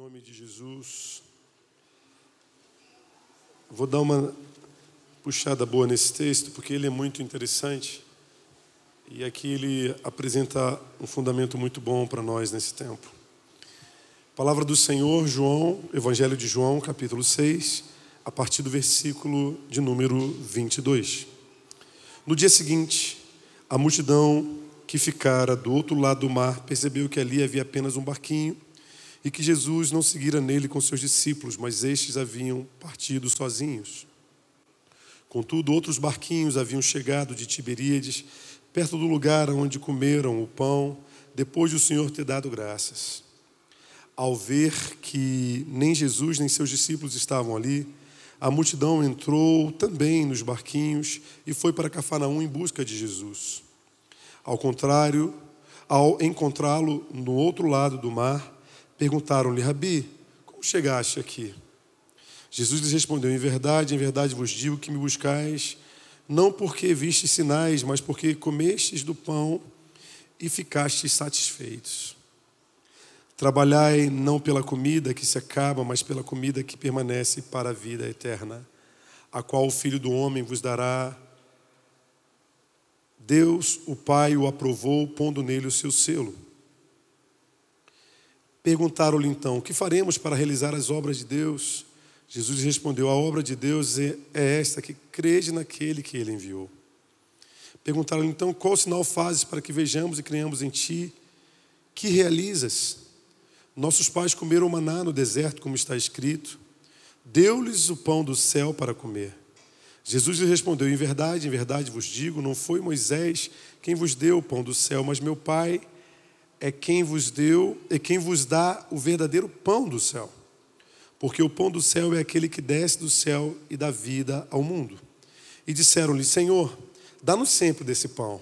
nome de Jesus. Vou dar uma puxada boa nesse texto, porque ele é muito interessante. E aqui ele apresenta um fundamento muito bom para nós nesse tempo. Palavra do Senhor, João, Evangelho de João, capítulo 6, a partir do versículo de número 22. No dia seguinte, a multidão que ficara do outro lado do mar percebeu que ali havia apenas um barquinho e que Jesus não seguira nele com seus discípulos, mas estes haviam partido sozinhos. Contudo, outros barquinhos haviam chegado de Tiberíades, perto do lugar onde comeram o pão, depois de o Senhor ter dado graças. Ao ver que nem Jesus nem seus discípulos estavam ali, a multidão entrou também nos barquinhos e foi para Cafarnaum em busca de Jesus. Ao contrário, ao encontrá-lo no outro lado do mar, Perguntaram-lhe, Rabi, como chegaste aqui? Jesus lhes respondeu: Em verdade, em verdade vos digo que me buscais, não porque vistes sinais, mas porque comestes do pão e ficastes satisfeitos. Trabalhai não pela comida que se acaba, mas pela comida que permanece para a vida eterna, a qual o Filho do Homem vos dará. Deus, o Pai, o aprovou, pondo nele o seu selo. Perguntaram-lhe então: O que faremos para realizar as obras de Deus? Jesus respondeu: A obra de Deus é, é esta, que crede naquele que ele enviou. Perguntaram-lhe então: Qual sinal fazes para que vejamos e creiamos em ti? Que realizas? Nossos pais comeram maná no deserto, como está escrito. Deu-lhes o pão do céu para comer. Jesus lhe respondeu: Em verdade, em verdade vos digo, não foi Moisés quem vos deu o pão do céu, mas meu Pai é quem vos deu, é quem vos dá o verdadeiro pão do céu. Porque o pão do céu é aquele que desce do céu e dá vida ao mundo. E disseram-lhe: Senhor, dá-nos sempre desse pão.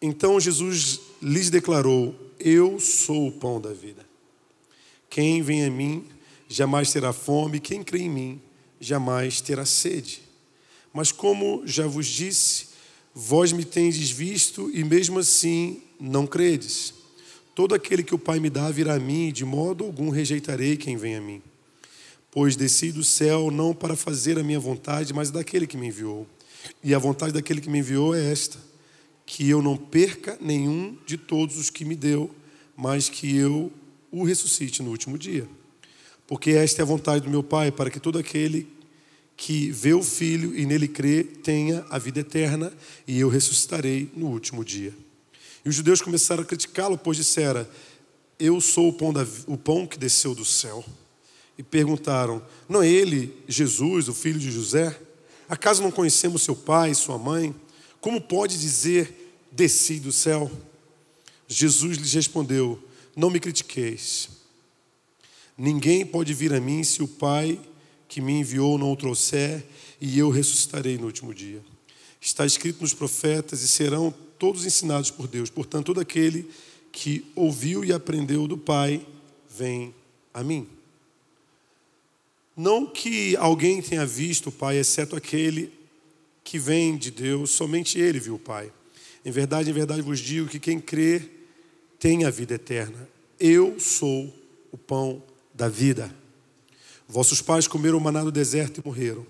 Então Jesus lhes declarou: Eu sou o pão da vida. Quem vem a mim jamais terá fome, quem crê em mim jamais terá sede. Mas como já vos disse, vós me tendes visto e mesmo assim não credes. Todo aquele que o Pai me dá virá a mim, de modo algum rejeitarei quem vem a mim. Pois desci do céu não para fazer a minha vontade, mas daquele que me enviou. E a vontade daquele que me enviou é esta: que eu não perca nenhum de todos os que me deu, mas que eu o ressuscite no último dia. Porque esta é a vontade do meu Pai, para que todo aquele que vê o Filho e nele crê tenha a vida eterna, e eu ressuscitarei no último dia. E os judeus começaram a criticá-lo, pois disseram: Eu sou o pão, da, o pão que desceu do céu. E perguntaram: Não é ele, Jesus, o filho de José? Acaso não conhecemos seu pai e sua mãe? Como pode dizer: Desci do céu? Jesus lhes respondeu: Não me critiqueis. Ninguém pode vir a mim se o Pai que me enviou não o trouxer, e eu ressuscitarei no último dia. Está escrito nos profetas e serão todos ensinados por Deus. Portanto, todo aquele que ouviu e aprendeu do Pai, vem a mim. Não que alguém tenha visto o Pai, exceto aquele que vem de Deus, somente ele viu o Pai. Em verdade, em verdade vos digo que quem crê tem a vida eterna. Eu sou o pão da vida. Vossos pais comeram o maná no deserto e morreram.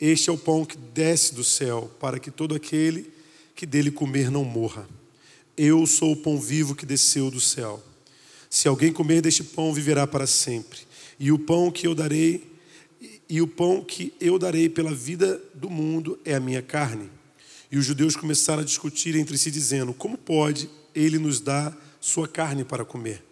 Este é o pão que desce do céu, para que todo aquele que dele comer não morra. Eu sou o pão vivo que desceu do céu. Se alguém comer deste pão, viverá para sempre. E o pão que eu darei, e o pão que eu darei pela vida do mundo é a minha carne. E os judeus começaram a discutir entre si, dizendo: Como pode ele nos dar sua carne para comer?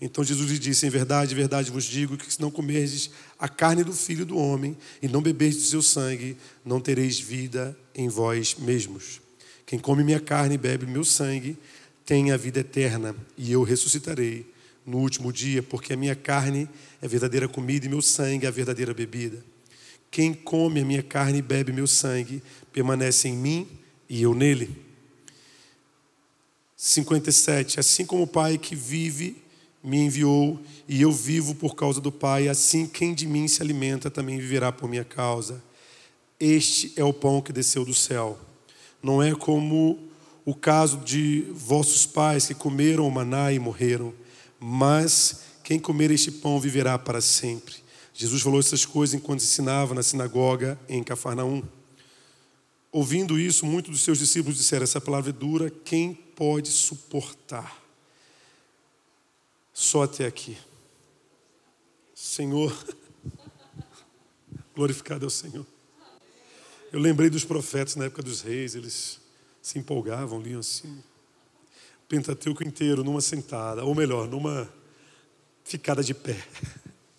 Então Jesus lhe disse: Em verdade, em verdade vos digo que se não comerdes a carne do filho do homem e não beberdes do seu sangue, não tereis vida em vós mesmos. Quem come minha carne e bebe meu sangue tem a vida eterna, e eu ressuscitarei no último dia, porque a minha carne é verdadeira comida e meu sangue é a verdadeira bebida. Quem come a minha carne e bebe meu sangue permanece em mim e eu nele. 57. Assim como o Pai que vive me enviou e eu vivo por causa do Pai, assim quem de mim se alimenta também viverá por minha causa. Este é o pão que desceu do céu não é como o caso de vossos pais que comeram o maná e morreram, mas Quem comer este pão viverá para sempre. Jesus falou essas coisas enquanto ensinava na sinagoga em Cafarnaum. Ouvindo isso, muitos dos seus discípulos disseram: Essa palavra é dura, quem pode suportar? Só até aqui. Senhor, glorificado é o Senhor. Eu lembrei dos profetas na época dos reis, eles se empolgavam, liam assim. Pentateuco inteiro numa sentada, ou melhor, numa ficada de pé.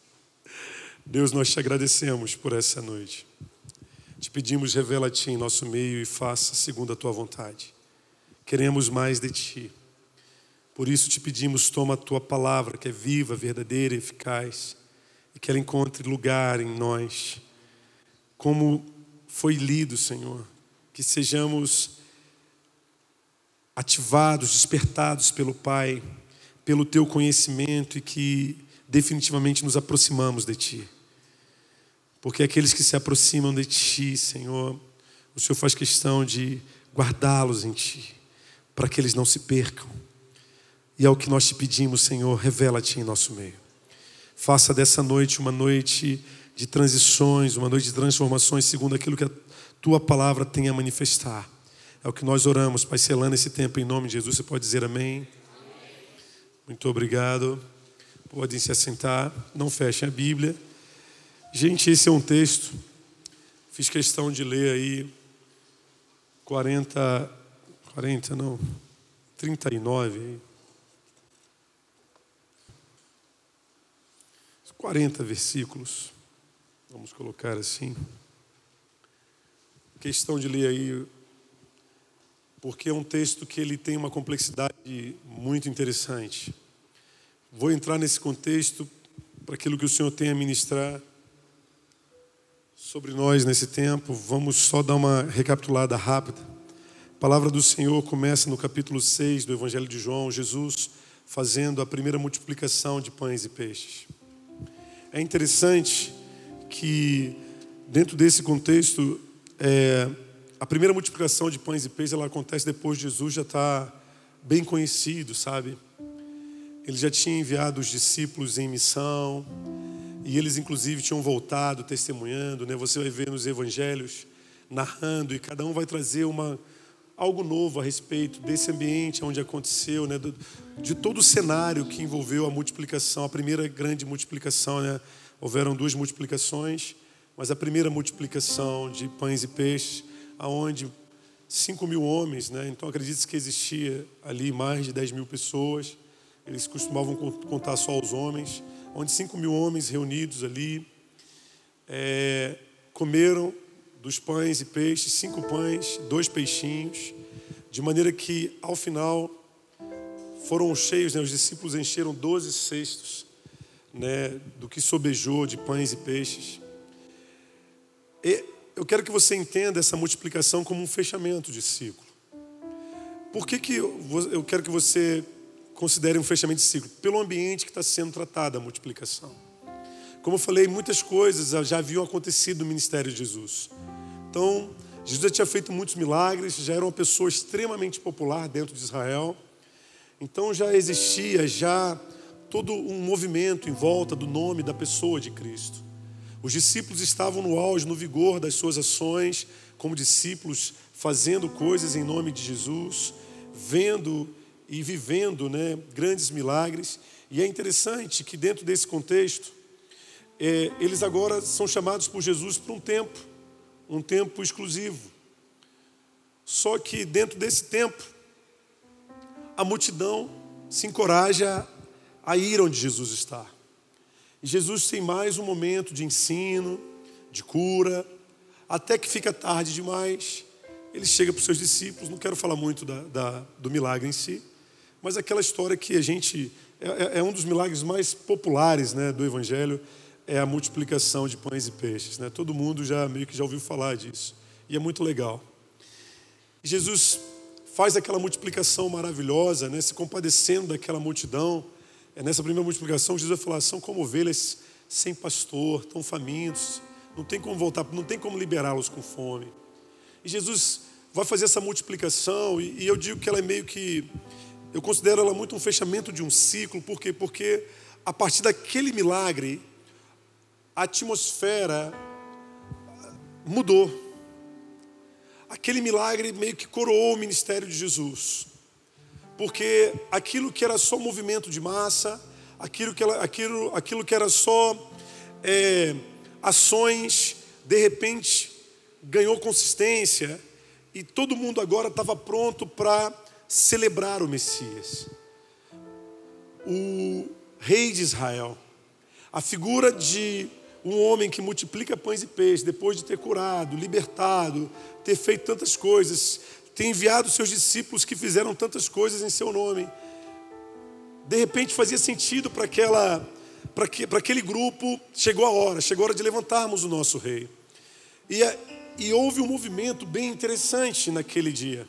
Deus, nós te agradecemos por essa noite. Te pedimos, revela-te em nosso meio e faça segundo a tua vontade. Queremos mais de ti. Por isso te pedimos, toma a tua palavra, que é viva, verdadeira e eficaz, e que ela encontre lugar em nós. Como foi lido, Senhor, que sejamos ativados, despertados pelo Pai, pelo teu conhecimento e que definitivamente nos aproximamos de ti. Porque aqueles que se aproximam de Ti, Senhor, o Senhor faz questão de guardá-los em Ti, para que eles não se percam. E é o que nós te pedimos, Senhor, revela-te em nosso meio. Faça dessa noite uma noite de transições, uma noite de transformações, segundo aquilo que a Tua palavra tem a manifestar. É o que nós oramos, Pai, selando esse tempo em nome de Jesus. Você pode dizer amém? amém. Muito obrigado. Podem se assentar. Não fechem a Bíblia. Gente, esse é um texto, fiz questão de ler aí 40, 40 não, 39, 40 versículos, vamos colocar assim. Questão de ler aí, porque é um texto que ele tem uma complexidade muito interessante. Vou entrar nesse contexto para aquilo que o Senhor tem a ministrar sobre nós nesse tempo. Vamos só dar uma recapitulada rápida. A palavra do Senhor começa no capítulo 6 do Evangelho de João, Jesus fazendo a primeira multiplicação de pães e peixes. É interessante que, dentro desse contexto, é, a primeira multiplicação de pães e peixes ela acontece depois de Jesus já estar bem conhecido, sabe? Ele já tinha enviado os discípulos em missão, e eles, inclusive, tinham voltado testemunhando. Né? Você vai ver nos evangelhos narrando, e cada um vai trazer uma, algo novo a respeito desse ambiente onde aconteceu, né? de todo o cenário que envolveu a multiplicação, a primeira grande multiplicação. Né? Houveram duas multiplicações, mas a primeira multiplicação de pães e peixes, aonde 5 mil homens, né? então acredita-se que existia ali mais de 10 mil pessoas, eles costumavam contar só os homens. Onde cinco mil homens reunidos ali é, comeram dos pães e peixes, cinco pães, dois peixinhos, de maneira que ao final foram cheios, né, os discípulos encheram doze cestos né, do que sobejou de pães e peixes. E eu quero que você entenda essa multiplicação como um fechamento de ciclo. Por que, que eu quero que você considere um fechamento de ciclo, pelo ambiente que está sendo tratada a multiplicação. Como eu falei, muitas coisas já haviam acontecido no ministério de Jesus. Então, Jesus já tinha feito muitos milagres, já era uma pessoa extremamente popular dentro de Israel. Então já existia já todo um movimento em volta do nome da pessoa de Cristo. Os discípulos estavam no auge, no vigor das suas ações, como discípulos, fazendo coisas em nome de Jesus, vendo e vivendo né, grandes milagres. E é interessante que, dentro desse contexto, é, eles agora são chamados por Jesus para um tempo, um tempo exclusivo. Só que, dentro desse tempo, a multidão se encoraja a ir onde Jesus está. E Jesus tem mais um momento de ensino, de cura, até que fica tarde demais. Ele chega para os seus discípulos, não quero falar muito da, da, do milagre em si, mas aquela história que a gente. É, é, é um dos milagres mais populares né, do Evangelho, é a multiplicação de pães e peixes. Né? Todo mundo já meio que já ouviu falar disso. E é muito legal. Jesus faz aquela multiplicação maravilhosa, né, se compadecendo daquela multidão. É nessa primeira multiplicação, Jesus vai falar: são como ovelhas sem pastor, tão famintos, não tem como voltar, não tem como liberá-los com fome. E Jesus vai fazer essa multiplicação, e, e eu digo que ela é meio que eu considero ela muito um fechamento de um ciclo, por quê? Porque a partir daquele milagre, a atmosfera mudou. Aquele milagre meio que coroou o ministério de Jesus. Porque aquilo que era só movimento de massa, aquilo que, aquilo, aquilo que era só é, ações, de repente ganhou consistência e todo mundo agora estava pronto para celebrar o Messias. O rei de Israel, a figura de um homem que multiplica pães e peixes, depois de ter curado, libertado, ter feito tantas coisas, ter enviado seus discípulos que fizeram tantas coisas em seu nome. De repente fazia sentido para aquela para que, aquele grupo, chegou a hora, chegou a hora de levantarmos o nosso rei. E, e houve um movimento bem interessante naquele dia.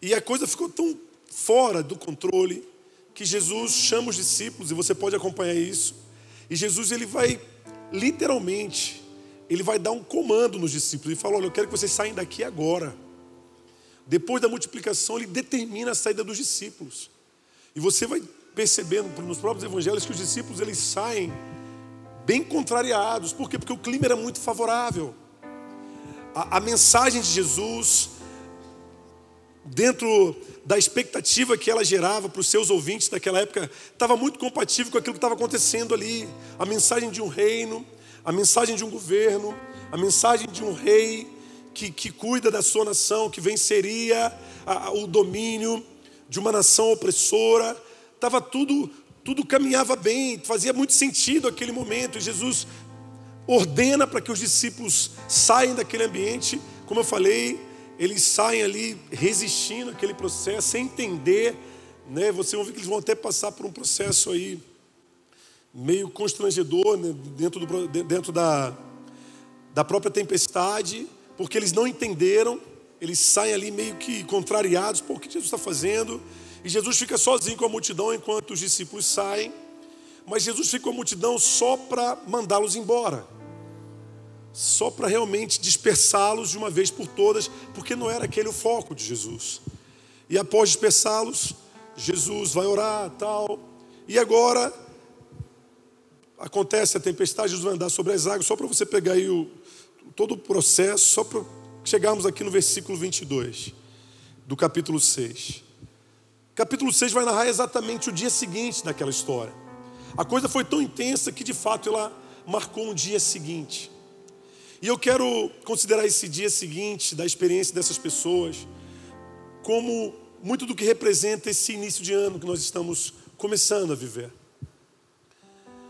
E a coisa ficou tão fora do controle que Jesus chama os discípulos, e você pode acompanhar isso. E Jesus ele vai literalmente, ele vai dar um comando nos discípulos e fala: Olha, eu quero que vocês saiam daqui agora. Depois da multiplicação, ele determina a saída dos discípulos. E você vai percebendo nos próprios evangelhos que os discípulos eles saem bem contrariados. Por quê? Porque o clima era muito favorável. A, a mensagem de Jesus, dentro da expectativa que ela gerava para os seus ouvintes daquela época, estava muito compatível com aquilo que estava acontecendo ali. A mensagem de um reino, a mensagem de um governo, a mensagem de um rei que, que cuida da sua nação, que venceria a, o domínio de uma nação opressora. Estava tudo, tudo caminhava bem, fazia muito sentido aquele momento. E Jesus ordena para que os discípulos saiam daquele ambiente, como eu falei, eles saem ali resistindo àquele processo, sem entender, né? Você vai ver que eles vão até passar por um processo aí meio constrangedor né? dentro, do, dentro da, da própria tempestade, porque eles não entenderam, eles saem ali meio que contrariados por que Jesus está fazendo, e Jesus fica sozinho com a multidão enquanto os discípulos saem, mas Jesus fica com a multidão só para mandá-los embora só para realmente dispersá-los de uma vez por todas, porque não era aquele o foco de Jesus. E após dispersá-los, Jesus vai orar, tal. E agora acontece a tempestade, Jesus vai andar sobre as águas, só para você pegar aí o, todo o processo, só para chegarmos aqui no versículo 22 do capítulo 6. Capítulo 6 vai narrar exatamente o dia seguinte daquela história. A coisa foi tão intensa que de fato ela marcou um dia seguinte. E eu quero considerar esse dia seguinte, da experiência dessas pessoas, como muito do que representa esse início de ano que nós estamos começando a viver.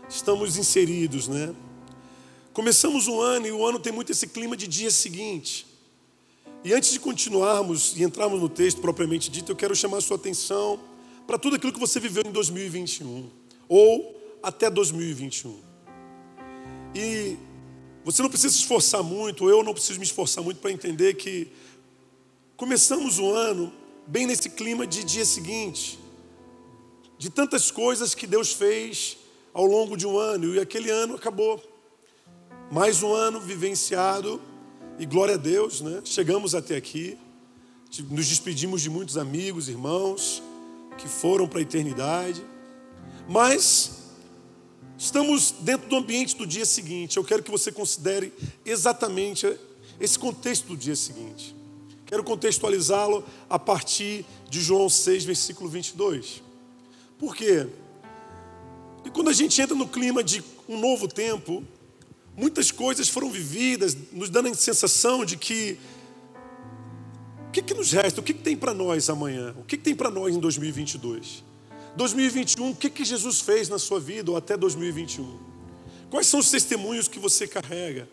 Estamos inseridos, né? Começamos um ano e o ano tem muito esse clima de dia seguinte. E antes de continuarmos e entrarmos no texto propriamente dito, eu quero chamar a sua atenção para tudo aquilo que você viveu em 2021 ou até 2021. E você não precisa se esforçar muito, eu não preciso me esforçar muito para entender que começamos o ano bem nesse clima de dia seguinte, de tantas coisas que Deus fez ao longo de um ano, e aquele ano acabou. Mais um ano vivenciado, e glória a Deus, né? Chegamos até aqui, nos despedimos de muitos amigos, irmãos, que foram para a eternidade, mas Estamos dentro do ambiente do dia seguinte. Eu quero que você considere exatamente esse contexto do dia seguinte. Quero contextualizá-lo a partir de João 6, versículo 22. Por quê? E quando a gente entra no clima de um novo tempo, muitas coisas foram vividas, nos dando a sensação de que o que, que nos resta? O que, que tem para nós amanhã? O que, que tem para nós em 2022? 2021, o que, que Jesus fez na sua vida ou até 2021? Quais são os testemunhos que você carrega?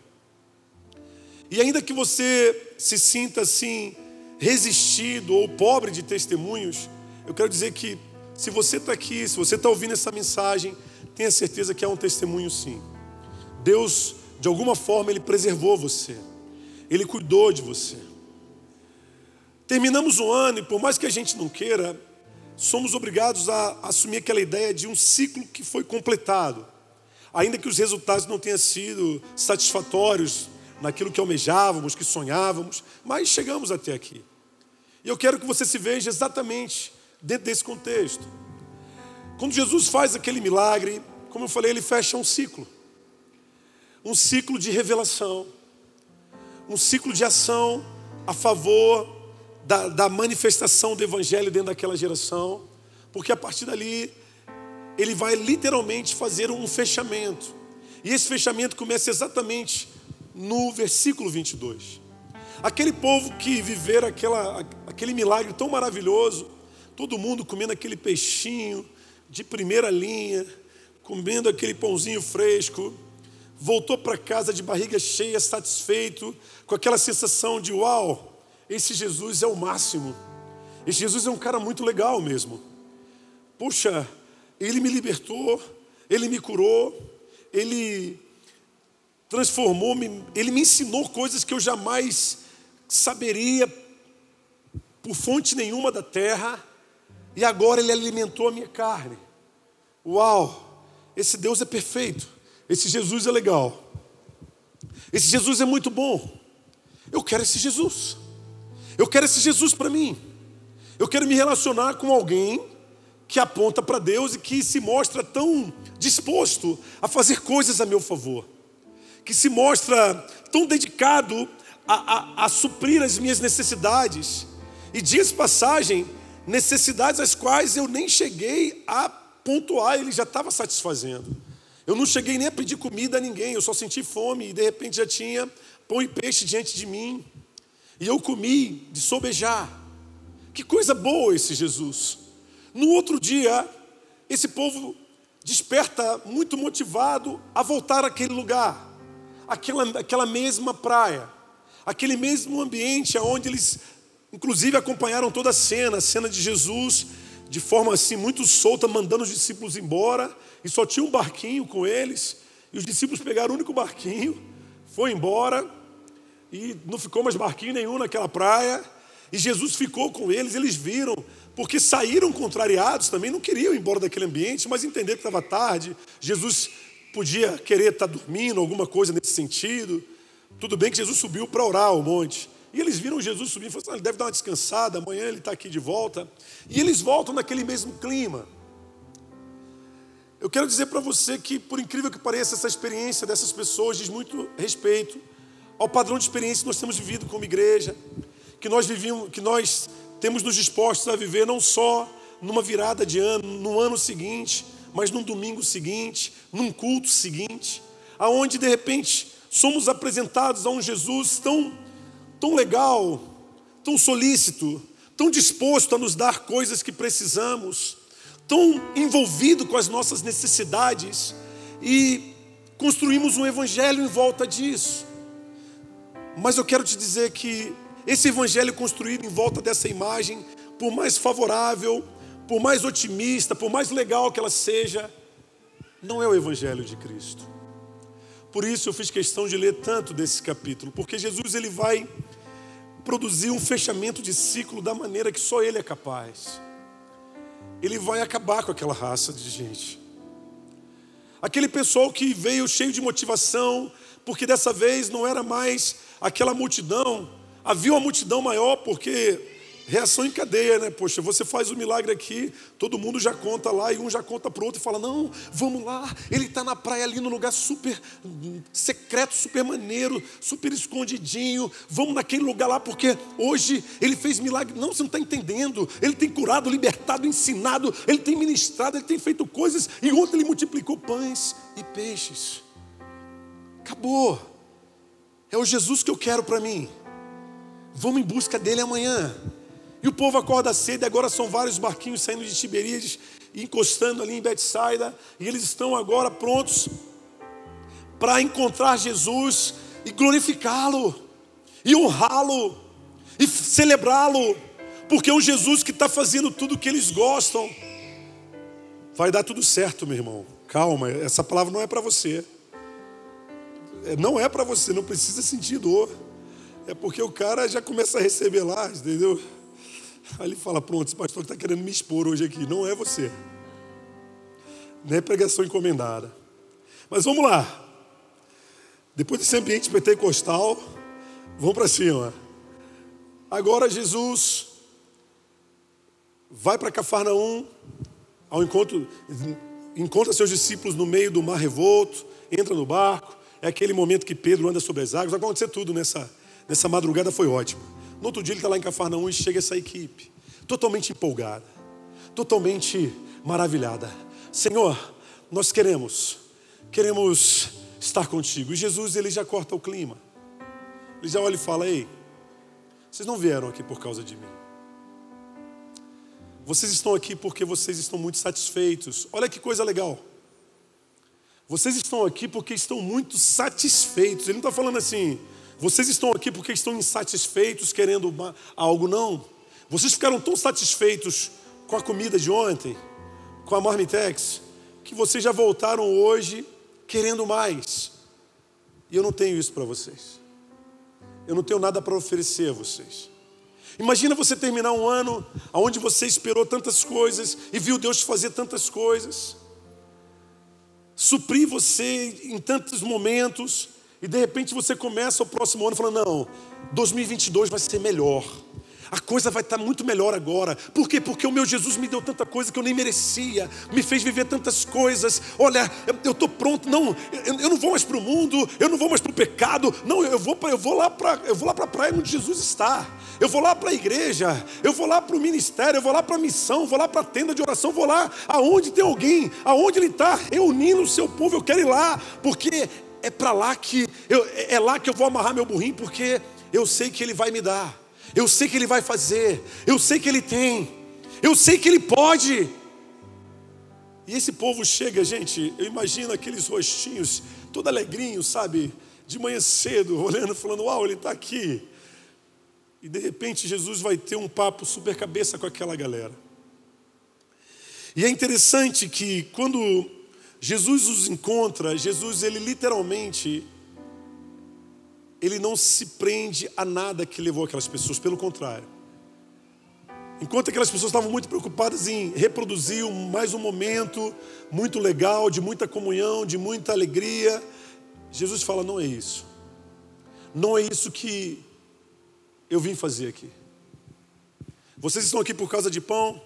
E ainda que você se sinta assim, resistido ou pobre de testemunhos, eu quero dizer que se você está aqui, se você está ouvindo essa mensagem, tenha certeza que é um testemunho sim. Deus, de alguma forma, Ele preservou você, Ele cuidou de você. Terminamos o ano e por mais que a gente não queira, somos obrigados a assumir aquela ideia de um ciclo que foi completado. Ainda que os resultados não tenham sido satisfatórios naquilo que almejávamos, que sonhávamos, mas chegamos até aqui. E eu quero que você se veja exatamente dentro desse contexto. Quando Jesus faz aquele milagre, como eu falei, ele fecha um ciclo. Um ciclo de revelação. Um ciclo de ação a favor da, da manifestação do Evangelho dentro daquela geração. Porque a partir dali, ele vai literalmente fazer um fechamento. E esse fechamento começa exatamente no versículo 22. Aquele povo que viver aquela, aquele milagre tão maravilhoso, todo mundo comendo aquele peixinho de primeira linha, comendo aquele pãozinho fresco, voltou para casa de barriga cheia, satisfeito, com aquela sensação de uau, esse Jesus é o máximo. Esse Jesus é um cara muito legal mesmo. Puxa, ele me libertou, ele me curou, ele transformou, ele me ensinou coisas que eu jamais saberia por fonte nenhuma da terra, e agora Ele alimentou a minha carne. Uau! Esse Deus é perfeito, esse Jesus é legal, esse Jesus é muito bom. Eu quero esse Jesus, eu quero esse Jesus para mim. Eu quero me relacionar com alguém que aponta para Deus e que se mostra tão disposto a fazer coisas a meu favor, que se mostra tão dedicado a, a, a suprir as minhas necessidades. E dias passagem, necessidades as quais eu nem cheguei a pontuar, ele já estava satisfazendo. Eu não cheguei nem a pedir comida a ninguém, eu só senti fome e de repente já tinha pão e peixe diante de mim. E eu comi de sobejar. Que coisa boa esse Jesus. No outro dia, esse povo desperta muito motivado a voltar àquele lugar, aquela, aquela mesma praia aquele mesmo ambiente onde eles, inclusive, acompanharam toda a cena, a cena de Jesus, de forma assim muito solta, mandando os discípulos embora, e só tinha um barquinho com eles, e os discípulos pegaram o único barquinho, foi embora, e não ficou mais barquinho nenhum naquela praia, e Jesus ficou com eles, eles viram, porque saíram contrariados também, não queriam ir embora daquele ambiente, mas entenderam que estava tarde, Jesus podia querer estar dormindo, alguma coisa nesse sentido. Tudo bem que Jesus subiu para orar ao monte. E eles viram Jesus subir e falaram: assim, ele deve dar uma descansada, amanhã ele está aqui de volta. E eles voltam naquele mesmo clima. Eu quero dizer para você que, por incrível que pareça, essa experiência dessas pessoas diz muito respeito ao padrão de experiência que nós temos vivido como igreja, que nós vivimos, que nós temos nos dispostos a viver não só numa virada de ano, no ano seguinte, mas num domingo seguinte, num culto seguinte, aonde de repente somos apresentados a um Jesus tão, tão legal, tão solícito, tão disposto a nos dar coisas que precisamos, tão envolvido com as nossas necessidades e construímos um evangelho em volta disso. Mas eu quero te dizer que esse evangelho construído em volta dessa imagem, por mais favorável, por mais otimista, por mais legal que ela seja, não é o evangelho de Cristo. Por isso eu fiz questão de ler tanto desse capítulo, porque Jesus ele vai produzir um fechamento de ciclo da maneira que só ele é capaz. Ele vai acabar com aquela raça de gente. Aquele pessoal que veio cheio de motivação, porque dessa vez não era mais aquela multidão, havia uma multidão maior, porque reação em cadeia, né? Poxa, você faz o um milagre aqui, todo mundo já conta lá e um já conta para outro e fala: Não, vamos lá, ele está na praia ali no lugar super secreto, super maneiro, super escondidinho. Vamos naquele lugar lá porque hoje ele fez milagre. Não, você não está entendendo. Ele tem curado, libertado, ensinado, ele tem ministrado, ele tem feito coisas e ontem ele multiplicou pães e peixes. Acabou. É o Jesus que eu quero para mim. Vamos em busca dele amanhã. E o povo acorda cedo, e agora são vários barquinhos saindo de Tiberíades, encostando ali em Betsaida, e eles estão agora prontos para encontrar Jesus e glorificá-lo, e honrá-lo, e celebrá-lo, porque é um Jesus que está fazendo tudo o que eles gostam. Vai dar tudo certo, meu irmão. Calma, essa palavra não é para você. É, não é para você, não precisa sentir dor. É porque o cara já começa a receber lá, entendeu? Aí ele fala: Pronto, esse pastor está querendo me expor hoje aqui. Não é você. Não é pregação encomendada. Mas vamos lá. Depois desse ambiente pentecostal, vamos para cima. Agora Jesus vai para Cafarnaum, ao encontro, encontra seus discípulos no meio do mar revolto, entra no barco. É aquele momento que Pedro anda sobre as águas. Vai acontecer tudo nessa, nessa madrugada, foi ótimo. No outro dia ele está lá em Cafarnaum e chega essa equipe, totalmente empolgada, totalmente maravilhada. Senhor, nós queremos, queremos estar contigo. E Jesus ele já corta o clima. Ele já olha e fala: Ei, vocês não vieram aqui por causa de mim. Vocês estão aqui porque vocês estão muito satisfeitos. Olha que coisa legal. Vocês estão aqui porque estão muito satisfeitos. Ele não está falando assim, vocês estão aqui porque estão insatisfeitos, querendo uma, algo, não. Vocês ficaram tão satisfeitos com a comida de ontem, com a marmitex, que vocês já voltaram hoje querendo mais. E eu não tenho isso para vocês. Eu não tenho nada para oferecer a vocês. Imagina você terminar um ano onde você esperou tantas coisas e viu Deus fazer tantas coisas, suprir você em tantos momentos, e de repente você começa o próximo ano falando: não, 2022 vai ser melhor a coisa vai estar muito melhor agora. Por quê? Porque o meu Jesus me deu tanta coisa que eu nem merecia, me fez viver tantas coisas. Olha, eu estou pronto, não, eu, eu, não vou mais para o mundo, eu não vou mais para o pecado, não, eu vou, eu vou lá para eu vou lá para a praia onde Jesus está. Eu vou lá para a igreja, eu vou lá para o ministério, eu vou lá para a missão, vou lá para a tenda de oração, vou lá aonde tem alguém, aonde ele está reunindo o seu povo, eu quero ir lá, porque é para lá que eu, é lá que eu vou amarrar meu burrinho, porque eu sei que ele vai me dar. Eu sei que Ele vai fazer, eu sei que Ele tem, eu sei que Ele pode. E esse povo chega, gente, eu imagino aqueles rostinhos, todo alegrinho, sabe? De manhã cedo, olhando, falando: Uau, Ele está aqui. E de repente Jesus vai ter um papo super cabeça com aquela galera. E é interessante que quando Jesus os encontra, Jesus ele literalmente ele não se prende a nada que levou aquelas pessoas, pelo contrário. Enquanto aquelas pessoas estavam muito preocupadas em reproduzir mais um momento muito legal, de muita comunhão, de muita alegria, Jesus fala: não é isso. Não é isso que eu vim fazer aqui. Vocês estão aqui por causa de pão,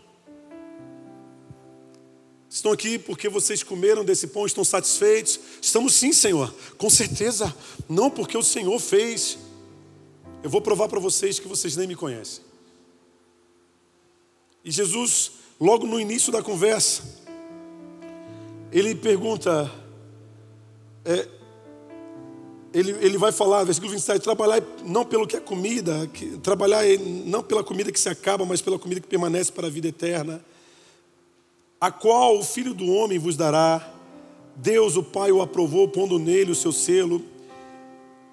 Estão aqui porque vocês comeram desse pão, estão satisfeitos? Estamos sim, Senhor, com certeza. Não porque o Senhor fez. Eu vou provar para vocês que vocês nem me conhecem. E Jesus, logo no início da conversa, ele pergunta, é, ele, ele vai falar, versículo 27, trabalhar não pelo que é comida, que, trabalhar não pela comida que se acaba, mas pela comida que permanece para a vida eterna a qual o Filho do Homem vos dará. Deus, o Pai, o aprovou, pondo nele o seu selo.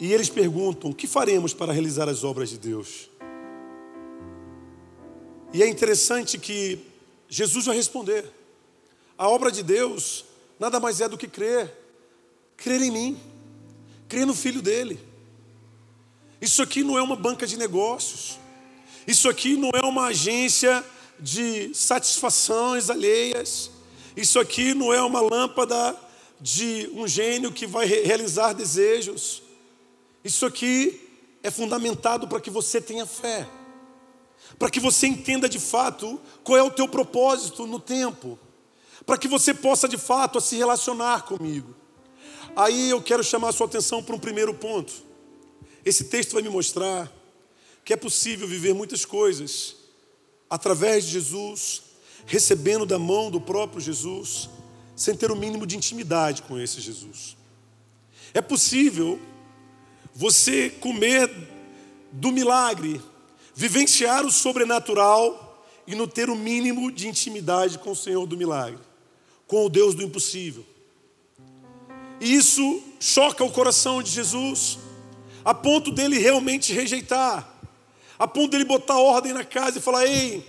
E eles perguntam: o que faremos para realizar as obras de Deus? E é interessante que Jesus vai responder: a obra de Deus nada mais é do que crer, crer em mim, crer no Filho dele. Isso aqui não é uma banca de negócios, isso aqui não é uma agência de satisfações alheias. Isso aqui não é uma lâmpada de um gênio que vai realizar desejos. Isso aqui é fundamentado para que você tenha fé, para que você entenda de fato qual é o teu propósito no tempo, para que você possa de fato se relacionar comigo. Aí eu quero chamar a sua atenção para um primeiro ponto. Esse texto vai me mostrar que é possível viver muitas coisas através de Jesus, recebendo da mão do próprio Jesus, sem ter o mínimo de intimidade com esse Jesus. É possível você comer do milagre, vivenciar o sobrenatural e não ter o mínimo de intimidade com o Senhor do milagre, com o Deus do impossível. E isso choca o coração de Jesus, a ponto dele realmente rejeitar a ponto dele botar ordem na casa e falar: Ei,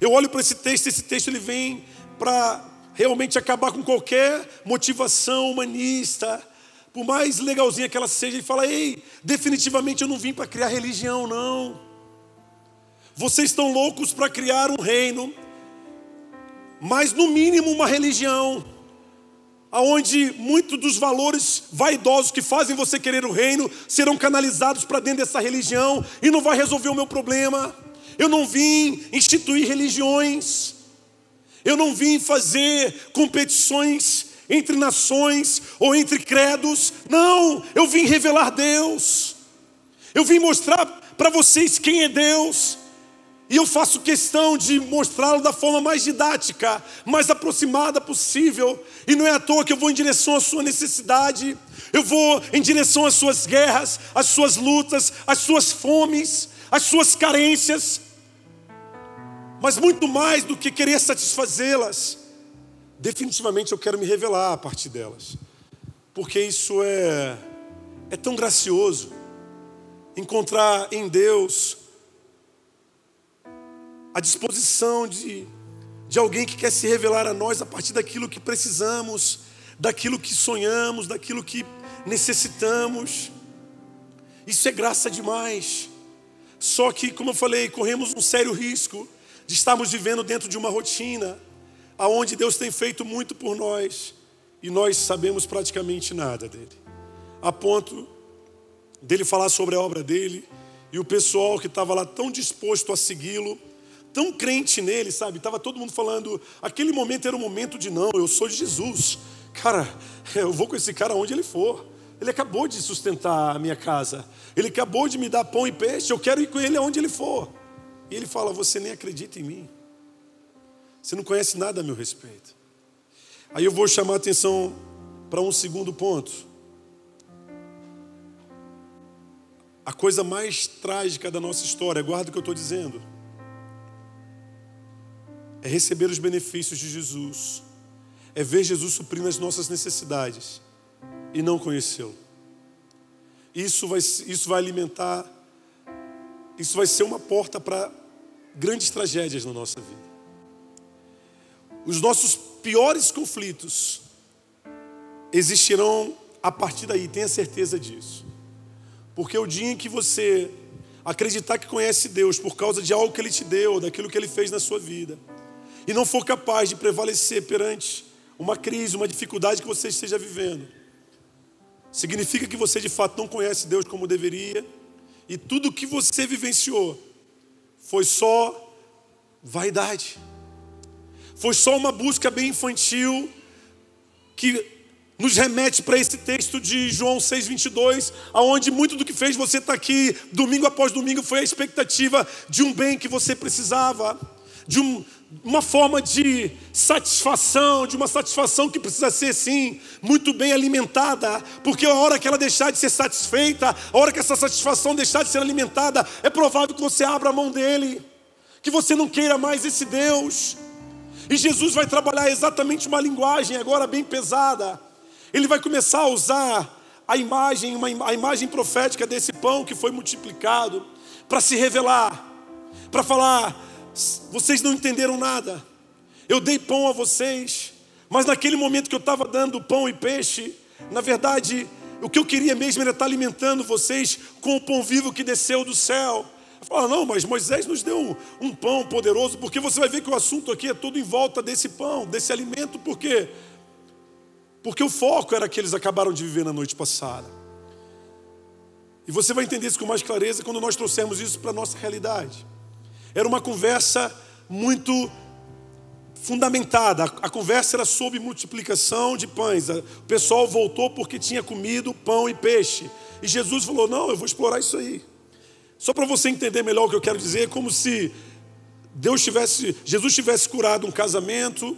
eu olho para esse texto, esse texto ele vem para realmente acabar com qualquer motivação humanista, por mais legalzinha que ela seja, ele fala: Ei, definitivamente eu não vim para criar religião, não. Vocês estão loucos para criar um reino, mas no mínimo uma religião aonde muitos dos valores vaidosos que fazem você querer o reino serão canalizados para dentro dessa religião e não vai resolver o meu problema. Eu não vim instituir religiões. Eu não vim fazer competições entre nações ou entre credos. Não, eu vim revelar Deus. Eu vim mostrar para vocês quem é Deus. E eu faço questão de mostrá-lo da forma mais didática, mais aproximada possível. E não é à toa que eu vou em direção à sua necessidade, eu vou em direção às suas guerras, às suas lutas, às suas fomes, às suas carências. Mas muito mais do que querer satisfazê-las, definitivamente eu quero me revelar a partir delas, porque isso é, é tão gracioso encontrar em Deus a disposição de, de alguém que quer se revelar a nós a partir daquilo que precisamos, daquilo que sonhamos, daquilo que necessitamos. Isso é graça demais. Só que, como eu falei, corremos um sério risco de estarmos vivendo dentro de uma rotina aonde Deus tem feito muito por nós e nós sabemos praticamente nada dele. A ponto dele falar sobre a obra dele e o pessoal que estava lá tão disposto a segui-lo tão crente nele, sabe? Tava todo mundo falando, aquele momento era o momento de não, eu sou de Jesus. Cara, eu vou com esse cara onde ele for. Ele acabou de sustentar a minha casa. Ele acabou de me dar pão e peixe. Eu quero ir com ele aonde ele for. E ele fala: Você nem acredita em mim. Você não conhece nada a meu respeito. Aí eu vou chamar a atenção para um segundo ponto. A coisa mais trágica da nossa história, guarda o que eu estou dizendo é receber os benefícios de Jesus, é ver Jesus suprindo as nossas necessidades e não conhecê-lo. Isso vai, isso vai alimentar, isso vai ser uma porta para grandes tragédias na nossa vida. Os nossos piores conflitos existirão a partir daí, tenha certeza disso. Porque o dia em que você acreditar que conhece Deus por causa de algo que Ele te deu, daquilo que Ele fez na sua vida, e não for capaz de prevalecer perante uma crise, uma dificuldade que você esteja vivendo, significa que você de fato não conhece Deus como deveria, e tudo que você vivenciou foi só vaidade, foi só uma busca bem infantil que nos remete para esse texto de João 6,22, aonde muito do que fez você estar aqui domingo após domingo foi a expectativa de um bem que você precisava, de um, uma forma de satisfação, de uma satisfação que precisa ser, sim, muito bem alimentada, porque a hora que ela deixar de ser satisfeita, a hora que essa satisfação deixar de ser alimentada, é provável que você abra a mão dele, que você não queira mais esse Deus. E Jesus vai trabalhar exatamente uma linguagem agora bem pesada. Ele vai começar a usar a imagem, uma, a imagem profética desse pão que foi multiplicado, para se revelar, para falar vocês não entenderam nada. Eu dei pão a vocês, mas naquele momento que eu estava dando pão e peixe, na verdade, o que eu queria mesmo era estar alimentando vocês com o pão vivo que desceu do céu. Fala, não, mas Moisés nos deu um, um, pão poderoso, porque você vai ver que o assunto aqui é todo em volta desse pão, desse alimento, por quê? Porque o foco era que eles acabaram de viver na noite passada. E você vai entender isso com mais clareza quando nós trouxermos isso para a nossa realidade. Era uma conversa muito fundamentada. A conversa era sobre multiplicação de pães. O pessoal voltou porque tinha comido pão e peixe. E Jesus falou: Não, eu vou explorar isso aí. Só para você entender melhor o que eu quero dizer, é como se Deus tivesse, Jesus tivesse curado um casamento,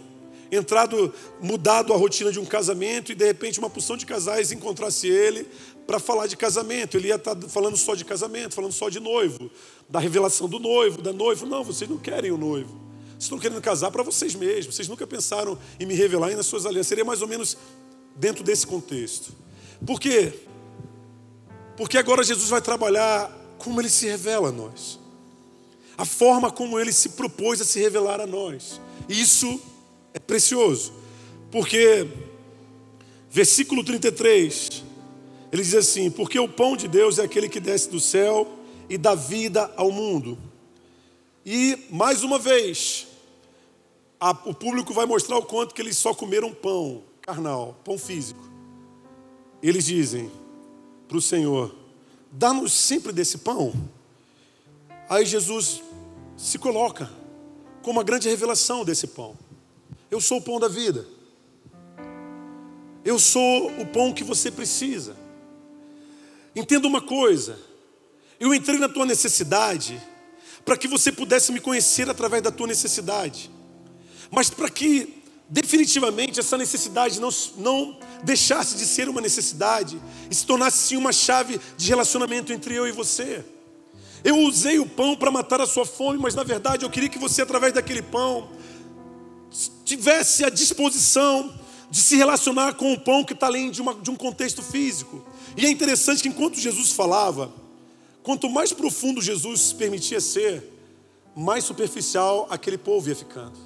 entrado, mudado a rotina de um casamento e de repente uma porção de casais encontrasse ele para falar de casamento. Ele ia estar tá falando só de casamento, falando só de noivo, da revelação do noivo, da noiva. Não, vocês não querem o noivo. Vocês estão querendo casar para vocês mesmos. Vocês nunca pensaram em me revelar nas suas alianças. Seria mais ou menos dentro desse contexto. Por quê? Porque agora Jesus vai trabalhar como ele se revela a nós. A forma como ele se propôs a se revelar a nós. Isso é precioso. Porque, versículo 33, ele diz assim: Porque o pão de Deus é aquele que desce do céu e dá vida ao mundo. E, mais uma vez, a, o público vai mostrar o quanto que eles só comeram pão carnal, pão físico. Eles dizem para o Senhor: Dá-nos sempre desse pão. Aí Jesus se coloca com uma grande revelação desse pão. Eu sou o pão da vida. Eu sou o pão que você precisa. Entenda uma coisa: eu entrei na tua necessidade para que você pudesse me conhecer através da tua necessidade, mas para que definitivamente essa necessidade não, não deixasse de ser uma necessidade e se tornasse sim uma chave de relacionamento entre eu e você. Eu usei o pão para matar a sua fome, mas na verdade eu queria que você, através daquele pão, tivesse a disposição de se relacionar com o pão que está além de, uma, de um contexto físico. E é interessante que enquanto Jesus falava, quanto mais profundo Jesus permitia ser, mais superficial aquele povo ia ficando.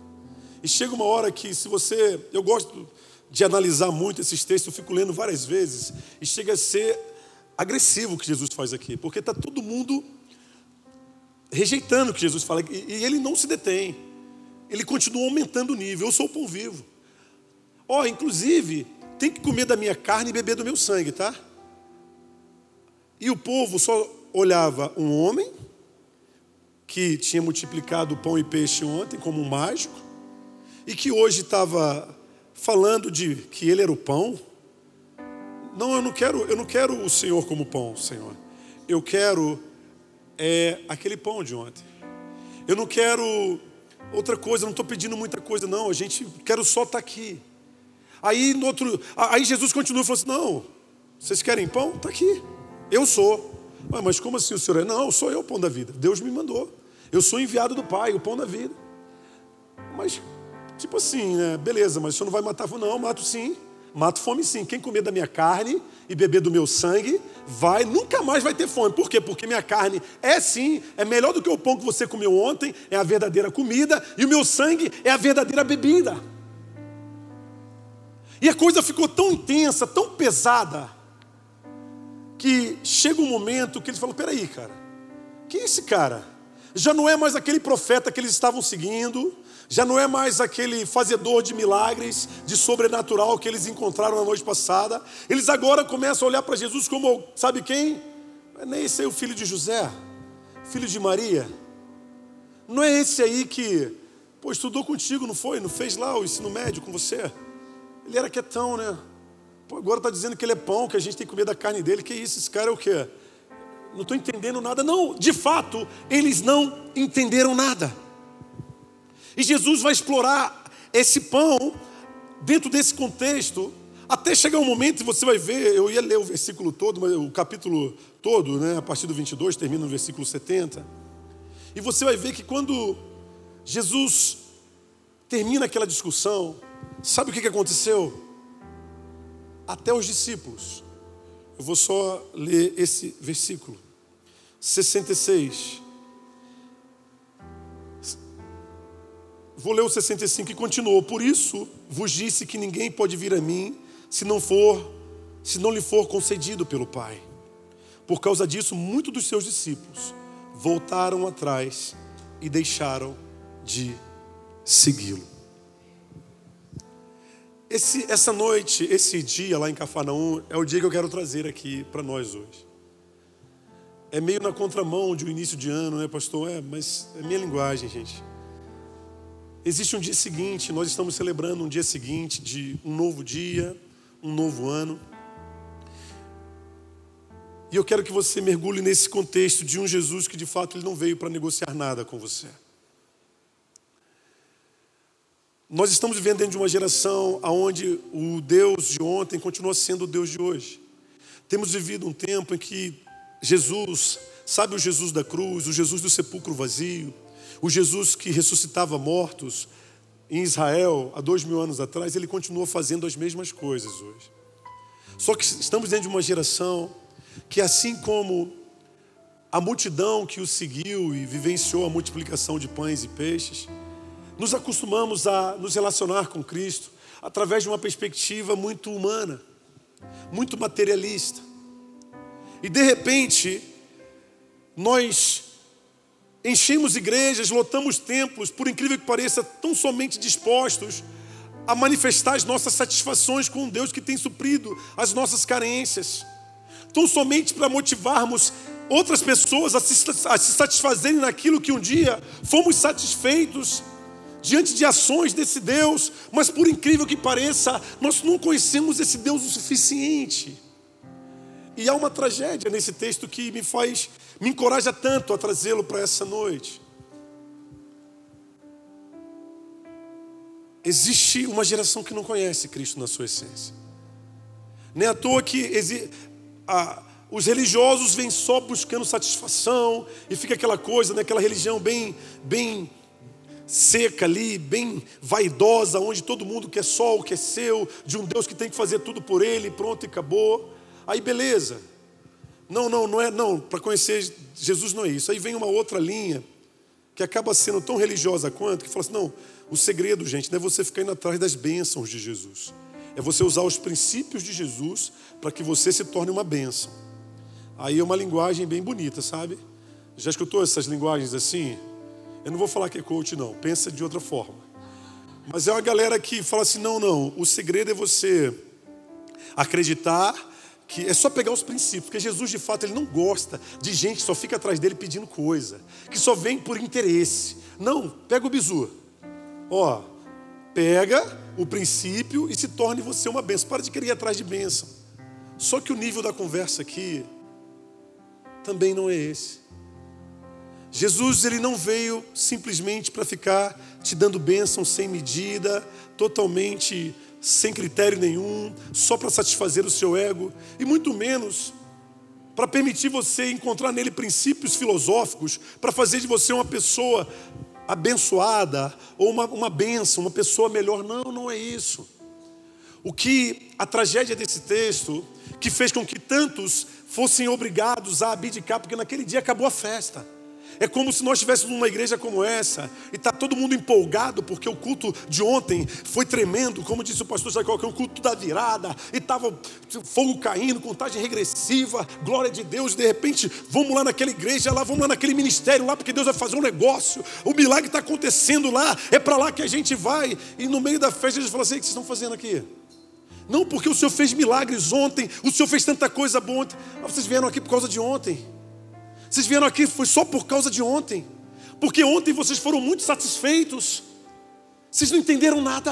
E chega uma hora que, se você. Eu gosto de analisar muito esses textos, eu fico lendo várias vezes, e chega a ser agressivo o que Jesus faz aqui, porque está todo mundo rejeitando o que Jesus fala, e, ele não se detém, ele continua aumentando o nível. Eu sou o pão vivo. Ó, oh, inclusive, tem que comer da minha carne e beber do meu sangue, tá? E o povo só olhava um homem que tinha multiplicado pão e peixe ontem como um mágico e que hoje estava falando de que ele era o pão. Não, eu não quero, eu não quero o Senhor como pão, Senhor. Eu quero é aquele pão de ontem. Eu não quero outra coisa, não estou pedindo muita coisa, não. A gente quero só estar tá aqui. Aí no outro, aí Jesus continua falou assim: não, vocês querem pão? Está aqui. Eu sou. mas como assim o senhor é? Não, sou eu o pão da vida. Deus me mandou. Eu sou enviado do Pai, o pão da vida. Mas, tipo assim, né? beleza, mas o senhor não vai matar fome? Não, mato sim. Mato fome sim. Quem comer da minha carne e beber do meu sangue, vai, nunca mais vai ter fome. Por quê? Porque minha carne é sim, é melhor do que o pão que você comeu ontem, é a verdadeira comida, e o meu sangue é a verdadeira bebida. E a coisa ficou tão intensa, tão pesada, que chega um momento que eles falam: peraí, cara, quem é esse cara? Já não é mais aquele profeta que eles estavam seguindo, já não é mais aquele fazedor de milagres, de sobrenatural que eles encontraram na noite passada. Eles agora começam a olhar para Jesus como, sabe quem? Não é esse aí o filho de José, filho de Maria. Não é esse aí que, pô, estudou contigo, não foi? Não fez lá o ensino médio com você? Ele era quietão, né? Agora está dizendo que ele é pão, que a gente tem que comer da carne dele. Que isso? Esse cara é o quê? Não estou entendendo nada. Não, de fato, eles não entenderam nada. E Jesus vai explorar esse pão dentro desse contexto, até chegar um momento e você vai ver, eu ia ler o versículo todo, mas o capítulo todo, né, a partir do 22, termina no versículo 70. E você vai ver que quando Jesus termina aquela discussão, sabe o que aconteceu? Até os discípulos. Eu vou só ler esse versículo. 66. Vou ler o 65 e continuou. Por isso vos disse que ninguém pode vir a mim se não for, se não lhe for concedido pelo Pai. Por causa disso, muitos dos seus discípulos voltaram atrás e deixaram de segui-lo. Esse, essa noite, esse dia lá em Cafarnaum, é o dia que eu quero trazer aqui para nós hoje. É meio na contramão de um início de ano, né, pastor? É, mas é minha linguagem, gente. Existe um dia seguinte, nós estamos celebrando um dia seguinte de um novo dia, um novo ano. E eu quero que você mergulhe nesse contexto de um Jesus que de fato ele não veio para negociar nada com você. Nós estamos vivendo dentro de uma geração onde o Deus de ontem continua sendo o Deus de hoje. Temos vivido um tempo em que Jesus, sabe o Jesus da cruz, o Jesus do sepulcro vazio, o Jesus que ressuscitava mortos em Israel há dois mil anos atrás, ele continua fazendo as mesmas coisas hoje. Só que estamos dentro de uma geração que, assim como a multidão que o seguiu e vivenciou a multiplicação de pães e peixes, nos acostumamos a nos relacionar com Cristo através de uma perspectiva muito humana, muito materialista. E de repente, nós Enchemos igrejas, lotamos templos, por incrível que pareça, tão somente dispostos a manifestar as nossas satisfações com Deus que tem suprido as nossas carências, tão somente para motivarmos outras pessoas a se, a se satisfazerem naquilo que um dia fomos satisfeitos diante de ações desse Deus, mas por incrível que pareça, nós não conhecemos esse Deus o suficiente. E há uma tragédia nesse texto que me faz, me encoraja tanto a trazê-lo para essa noite. Existe uma geração que não conhece Cristo na sua essência. Nem à toa que os religiosos vêm só buscando satisfação e fica aquela coisa, né, aquela religião bem, bem seca ali, bem vaidosa, onde todo mundo quer só o que é seu, de um Deus que tem que fazer tudo por ele, pronto e acabou. Aí beleza. Não, não, não é, não, para conhecer Jesus não é isso. Aí vem uma outra linha que acaba sendo tão religiosa quanto que fala assim: não, o segredo, gente, não é você ficar indo atrás das bênçãos de Jesus. É você usar os princípios de Jesus para que você se torne uma bênção. Aí é uma linguagem bem bonita, sabe? Já escutou essas linguagens assim? Eu não vou falar que é coach, não. Pensa de outra forma. Mas é uma galera que fala assim: não, não. O segredo é você acreditar que é só pegar os princípios, porque Jesus de fato ele não gosta de gente que só fica atrás dele pedindo coisa, que só vem por interesse. Não, pega o bizu. Ó, pega o princípio e se torne você uma bênção. Para de querer ir atrás de bênção. Só que o nível da conversa aqui também não é esse. Jesus ele não veio simplesmente para ficar te dando bênção sem medida, totalmente sem critério nenhum, só para satisfazer o seu ego, e muito menos para permitir você encontrar nele princípios filosóficos para fazer de você uma pessoa abençoada ou uma, uma benção, uma pessoa melhor. Não, não é isso. O que a tragédia desse texto, que fez com que tantos fossem obrigados a abdicar, porque naquele dia acabou a festa. É como se nós estivéssemos numa igreja como essa e está todo mundo empolgado porque o culto de ontem foi tremendo, como disse o pastor Jacó, que é o culto da virada e estava fogo caindo, contagem regressiva, glória de Deus. De repente, vamos lá naquela igreja, lá vamos lá naquele ministério lá porque Deus vai fazer um negócio. O milagre está acontecendo lá, é para lá que a gente vai. E no meio da festa eles falam assim: o que vocês estão fazendo aqui? Não porque o Senhor fez milagres ontem, o Senhor fez tanta coisa boa ontem. Vocês vieram aqui por causa de ontem. Vocês vieram aqui foi só por causa de ontem. Porque ontem vocês foram muito satisfeitos. Vocês não entenderam nada.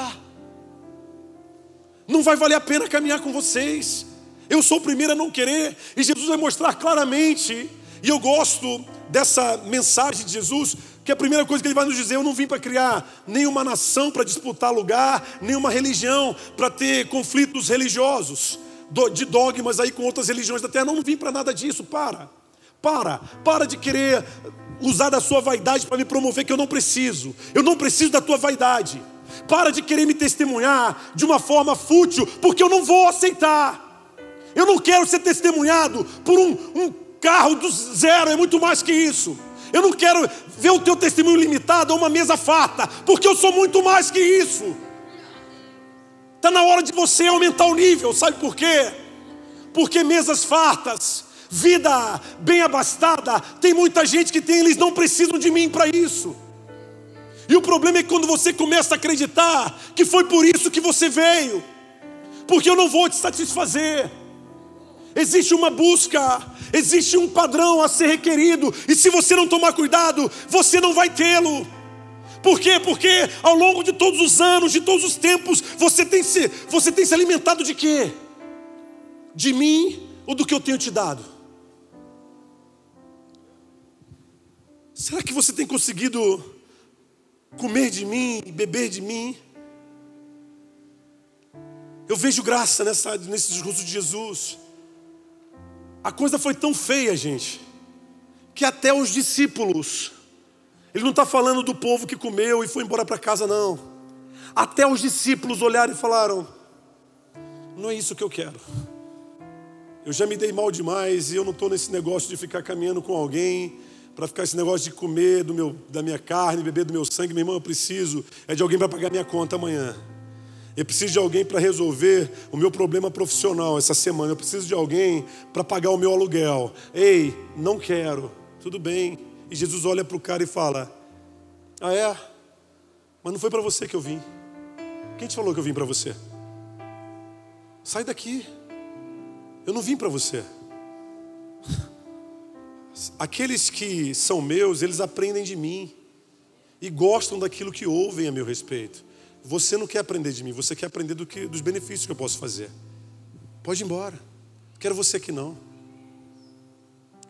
Não vai valer a pena caminhar com vocês. Eu sou o primeiro a não querer. E Jesus vai mostrar claramente. E eu gosto dessa mensagem de Jesus, que a primeira coisa que ele vai nos dizer: eu não vim para criar nenhuma nação para disputar lugar, nenhuma religião para ter conflitos religiosos, de dogmas aí com outras religiões da terra. Não, não vim para nada disso. Para. Para, para de querer usar da sua vaidade para me promover que eu não preciso. Eu não preciso da tua vaidade. Para de querer me testemunhar de uma forma fútil, porque eu não vou aceitar. Eu não quero ser testemunhado por um, um carro do zero, é muito mais que isso. Eu não quero ver o teu testemunho limitado a uma mesa farta, porque eu sou muito mais que isso. Está na hora de você aumentar o nível, sabe por quê? Porque mesas fartas vida bem abastada. Tem muita gente que tem, eles não precisam de mim para isso. E o problema é quando você começa a acreditar que foi por isso que você veio, porque eu não vou te satisfazer. Existe uma busca, existe um padrão a ser requerido, e se você não tomar cuidado, você não vai tê-lo. Por quê? Porque ao longo de todos os anos, de todos os tempos, você tem se, você tem se alimentado de quê? De mim ou do que eu tenho te dado? Será que você tem conseguido comer de mim, beber de mim? Eu vejo graça nessa, nesse discurso de Jesus. A coisa foi tão feia, gente, que até os discípulos, ele não está falando do povo que comeu e foi embora para casa, não. Até os discípulos olharam e falaram: Não é isso que eu quero. Eu já me dei mal demais e eu não estou nesse negócio de ficar caminhando com alguém para ficar esse negócio de comer do meu, da minha carne, beber do meu sangue, meu irmão, eu preciso é de alguém para pagar minha conta amanhã. Eu preciso de alguém para resolver o meu problema profissional essa semana. Eu preciso de alguém para pagar o meu aluguel. Ei, não quero. Tudo bem. E Jesus olha para o cara e fala: Ah, é? Mas não foi para você que eu vim. Quem te falou que eu vim para você? Sai daqui. Eu não vim para você. Aqueles que são meus, eles aprendem de mim. e gostam daquilo que ouvem a meu respeito. Você não quer aprender de mim, você quer aprender do que, dos benefícios que eu posso fazer. Pode ir embora. Quero você aqui não.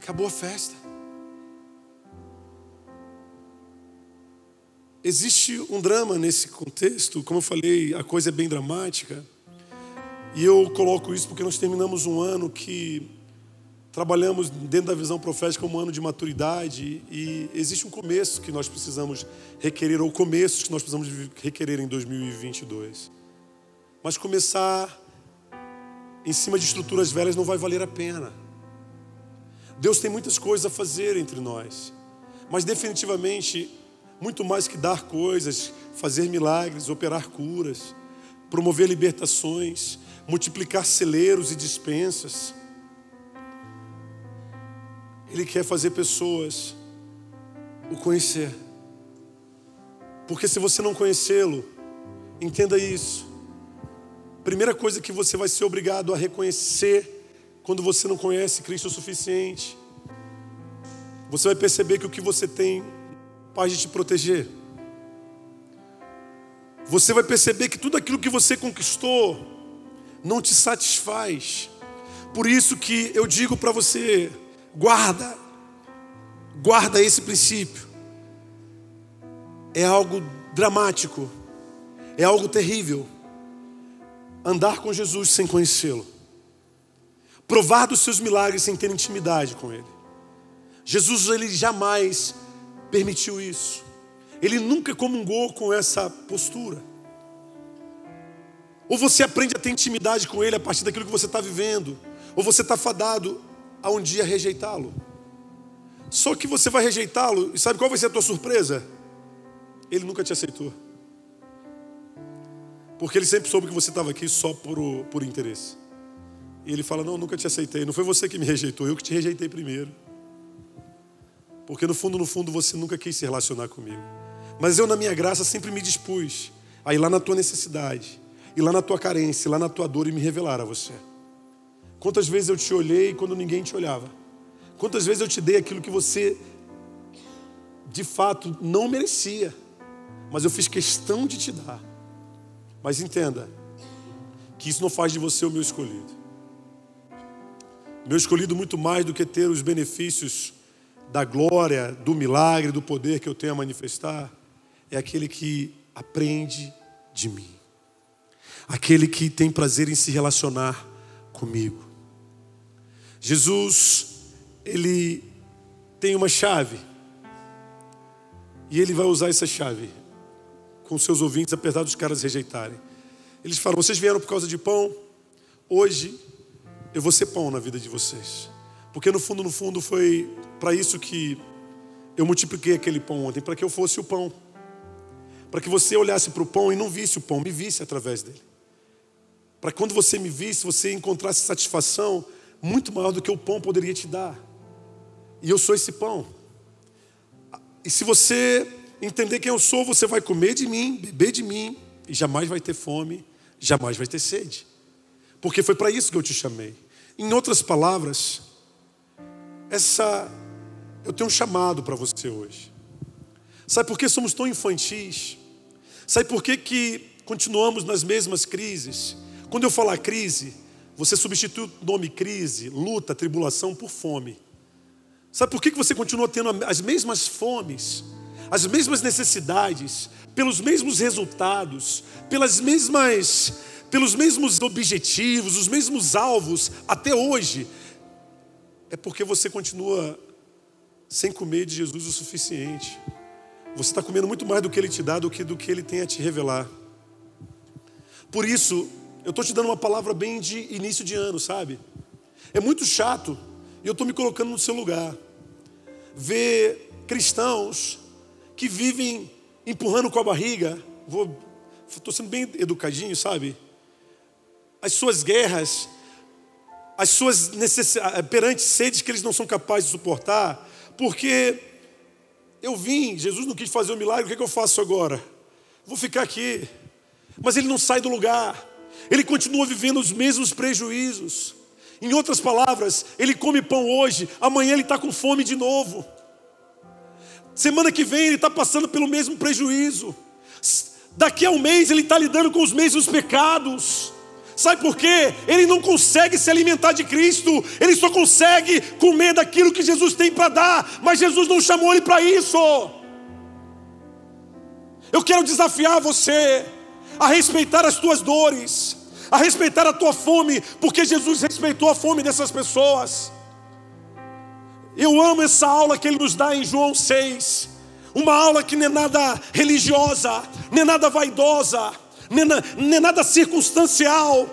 Acabou a festa. Existe um drama nesse contexto, como eu falei, a coisa é bem dramática. E eu coloco isso porque nós terminamos um ano que trabalhamos dentro da visão profética um ano de maturidade e existe um começo que nós precisamos requerer, ou começos que nós precisamos requerer em 2022. Mas começar em cima de estruturas velhas não vai valer a pena. Deus tem muitas coisas a fazer entre nós, mas definitivamente, muito mais que dar coisas, fazer milagres, operar curas, promover libertações, multiplicar celeiros e dispensas. Ele quer fazer pessoas o conhecer. Porque se você não conhecê-lo, entenda isso. Primeira coisa que você vai ser obrigado a reconhecer quando você não conhece Cristo o suficiente, você vai perceber que o que você tem pode te proteger. Você vai perceber que tudo aquilo que você conquistou não te satisfaz. Por isso que eu digo para você, guarda, guarda esse princípio. É algo dramático, é algo terrível. Andar com Jesus sem conhecê-lo, provar dos seus milagres sem ter intimidade com Ele. Jesus, ele jamais permitiu isso. Ele nunca comungou com essa postura. Ou você aprende a ter intimidade com Ele a partir daquilo que você está vivendo, ou você está fadado a um dia rejeitá-lo. Só que você vai rejeitá-lo, e sabe qual vai ser a tua surpresa? Ele nunca te aceitou. Porque ele sempre soube que você estava aqui só por, por interesse. E ele fala: Não, nunca te aceitei. Não foi você que me rejeitou, eu que te rejeitei primeiro. Porque no fundo, no fundo, você nunca quis se relacionar comigo. Mas eu, na minha graça, sempre me dispus a ir lá na tua necessidade, ir lá na tua carência, ir lá na tua dor e me revelar a você. Quantas vezes eu te olhei quando ninguém te olhava? Quantas vezes eu te dei aquilo que você de fato não merecia, mas eu fiz questão de te dar. Mas entenda que isso não faz de você o meu escolhido. Meu escolhido muito mais do que ter os benefícios da glória, do milagre, do poder que eu tenho a manifestar, é aquele que aprende de mim. Aquele que tem prazer em se relacionar comigo. Jesus, ele tem uma chave. E ele vai usar essa chave com seus ouvintes, apesar dos caras rejeitarem. Eles falam: vocês vieram por causa de pão, hoje eu vou ser pão na vida de vocês. Porque no fundo, no fundo, foi para isso que eu multipliquei aquele pão ontem, para que eu fosse o pão. Para que você olhasse para o pão e não visse o pão, me visse através dele. Para que quando você me visse, você encontrasse satisfação muito maior do que o pão poderia te dar. E eu sou esse pão. E se você entender quem eu sou, você vai comer de mim, beber de mim, e jamais vai ter fome, jamais vai ter sede. Porque foi para isso que eu te chamei. Em outras palavras, essa eu tenho um chamado para você hoje. Sabe por que somos tão infantis? Sabe por que, que continuamos nas mesmas crises? Quando eu falar crise, você substitui o nome crise, luta, tribulação por fome. Sabe por que, você continua tendo as mesmas fomes, as mesmas necessidades, pelos mesmos resultados, pelas mesmas, pelos mesmos objetivos, os mesmos alvos até hoje? é porque você continua sem comer de Jesus o suficiente. Você está comendo muito mais do que Ele te dá do que do que Ele tem a te revelar. Por isso, eu estou te dando uma palavra bem de início de ano, sabe? É muito chato, e eu estou me colocando no seu lugar, ver cristãos que vivem empurrando com a barriga, vou, estou sendo bem educadinho, sabe? As suas guerras as suas necessidades, perante sedes que eles não são capazes de suportar, porque eu vim, Jesus não quis fazer o um milagre, o que, é que eu faço agora? Vou ficar aqui. Mas ele não sai do lugar, ele continua vivendo os mesmos prejuízos. Em outras palavras, ele come pão hoje, amanhã ele está com fome de novo. Semana que vem ele está passando pelo mesmo prejuízo. Daqui a um mês ele está lidando com os mesmos pecados. Sabe por quê? Ele não consegue se alimentar de Cristo, ele só consegue comer daquilo que Jesus tem para dar, mas Jesus não chamou ele para isso. Eu quero desafiar você a respeitar as tuas dores, a respeitar a tua fome, porque Jesus respeitou a fome dessas pessoas. Eu amo essa aula que ele nos dá em João 6. Uma aula que não é nada religiosa, nem é nada vaidosa, nem, nem é nada circunstancial.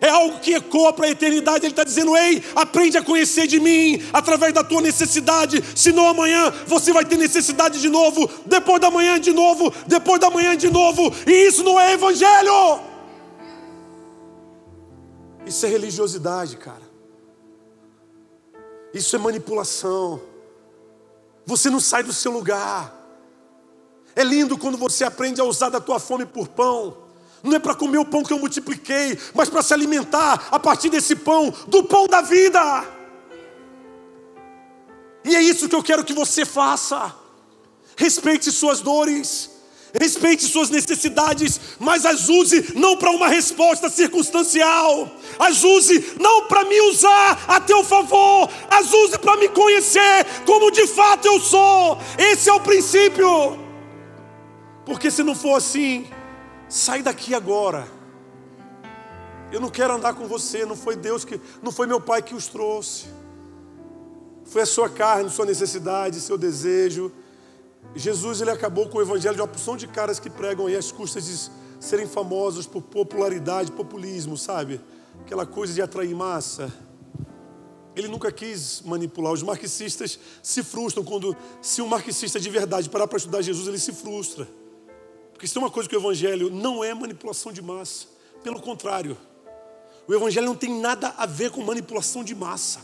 É algo que ecoa para a eternidade. Ele está dizendo: Ei, aprende a conhecer de mim através da tua necessidade. Senão amanhã você vai ter necessidade de novo, depois da manhã de novo, depois da manhã de novo. E isso não é evangelho. Isso é religiosidade, cara. Isso é manipulação. Você não sai do seu lugar. É lindo quando você aprende a usar da tua fome por pão. Não é para comer o pão que eu multipliquei, mas para se alimentar a partir desse pão, do pão da vida. E é isso que eu quero que você faça. Respeite suas dores respeite suas necessidades, mas as use não para uma resposta circunstancial, as use não para me usar a teu favor, as use para me conhecer como de fato eu sou. Esse é o princípio. Porque se não for assim, sai daqui agora. Eu não quero andar com você, não foi Deus que, não foi meu pai que os trouxe. Foi a sua carne, sua necessidade, seu desejo Jesus ele acabou com o evangelho de uma porção de caras que pregam aí às custas de serem famosos por popularidade, populismo, sabe? Aquela coisa de atrair massa. Ele nunca quis manipular. Os marxistas se frustram quando, se um marxista de verdade parar para estudar Jesus, ele se frustra. Porque isso é uma coisa que o evangelho não é manipulação de massa. Pelo contrário, o evangelho não tem nada a ver com manipulação de massa.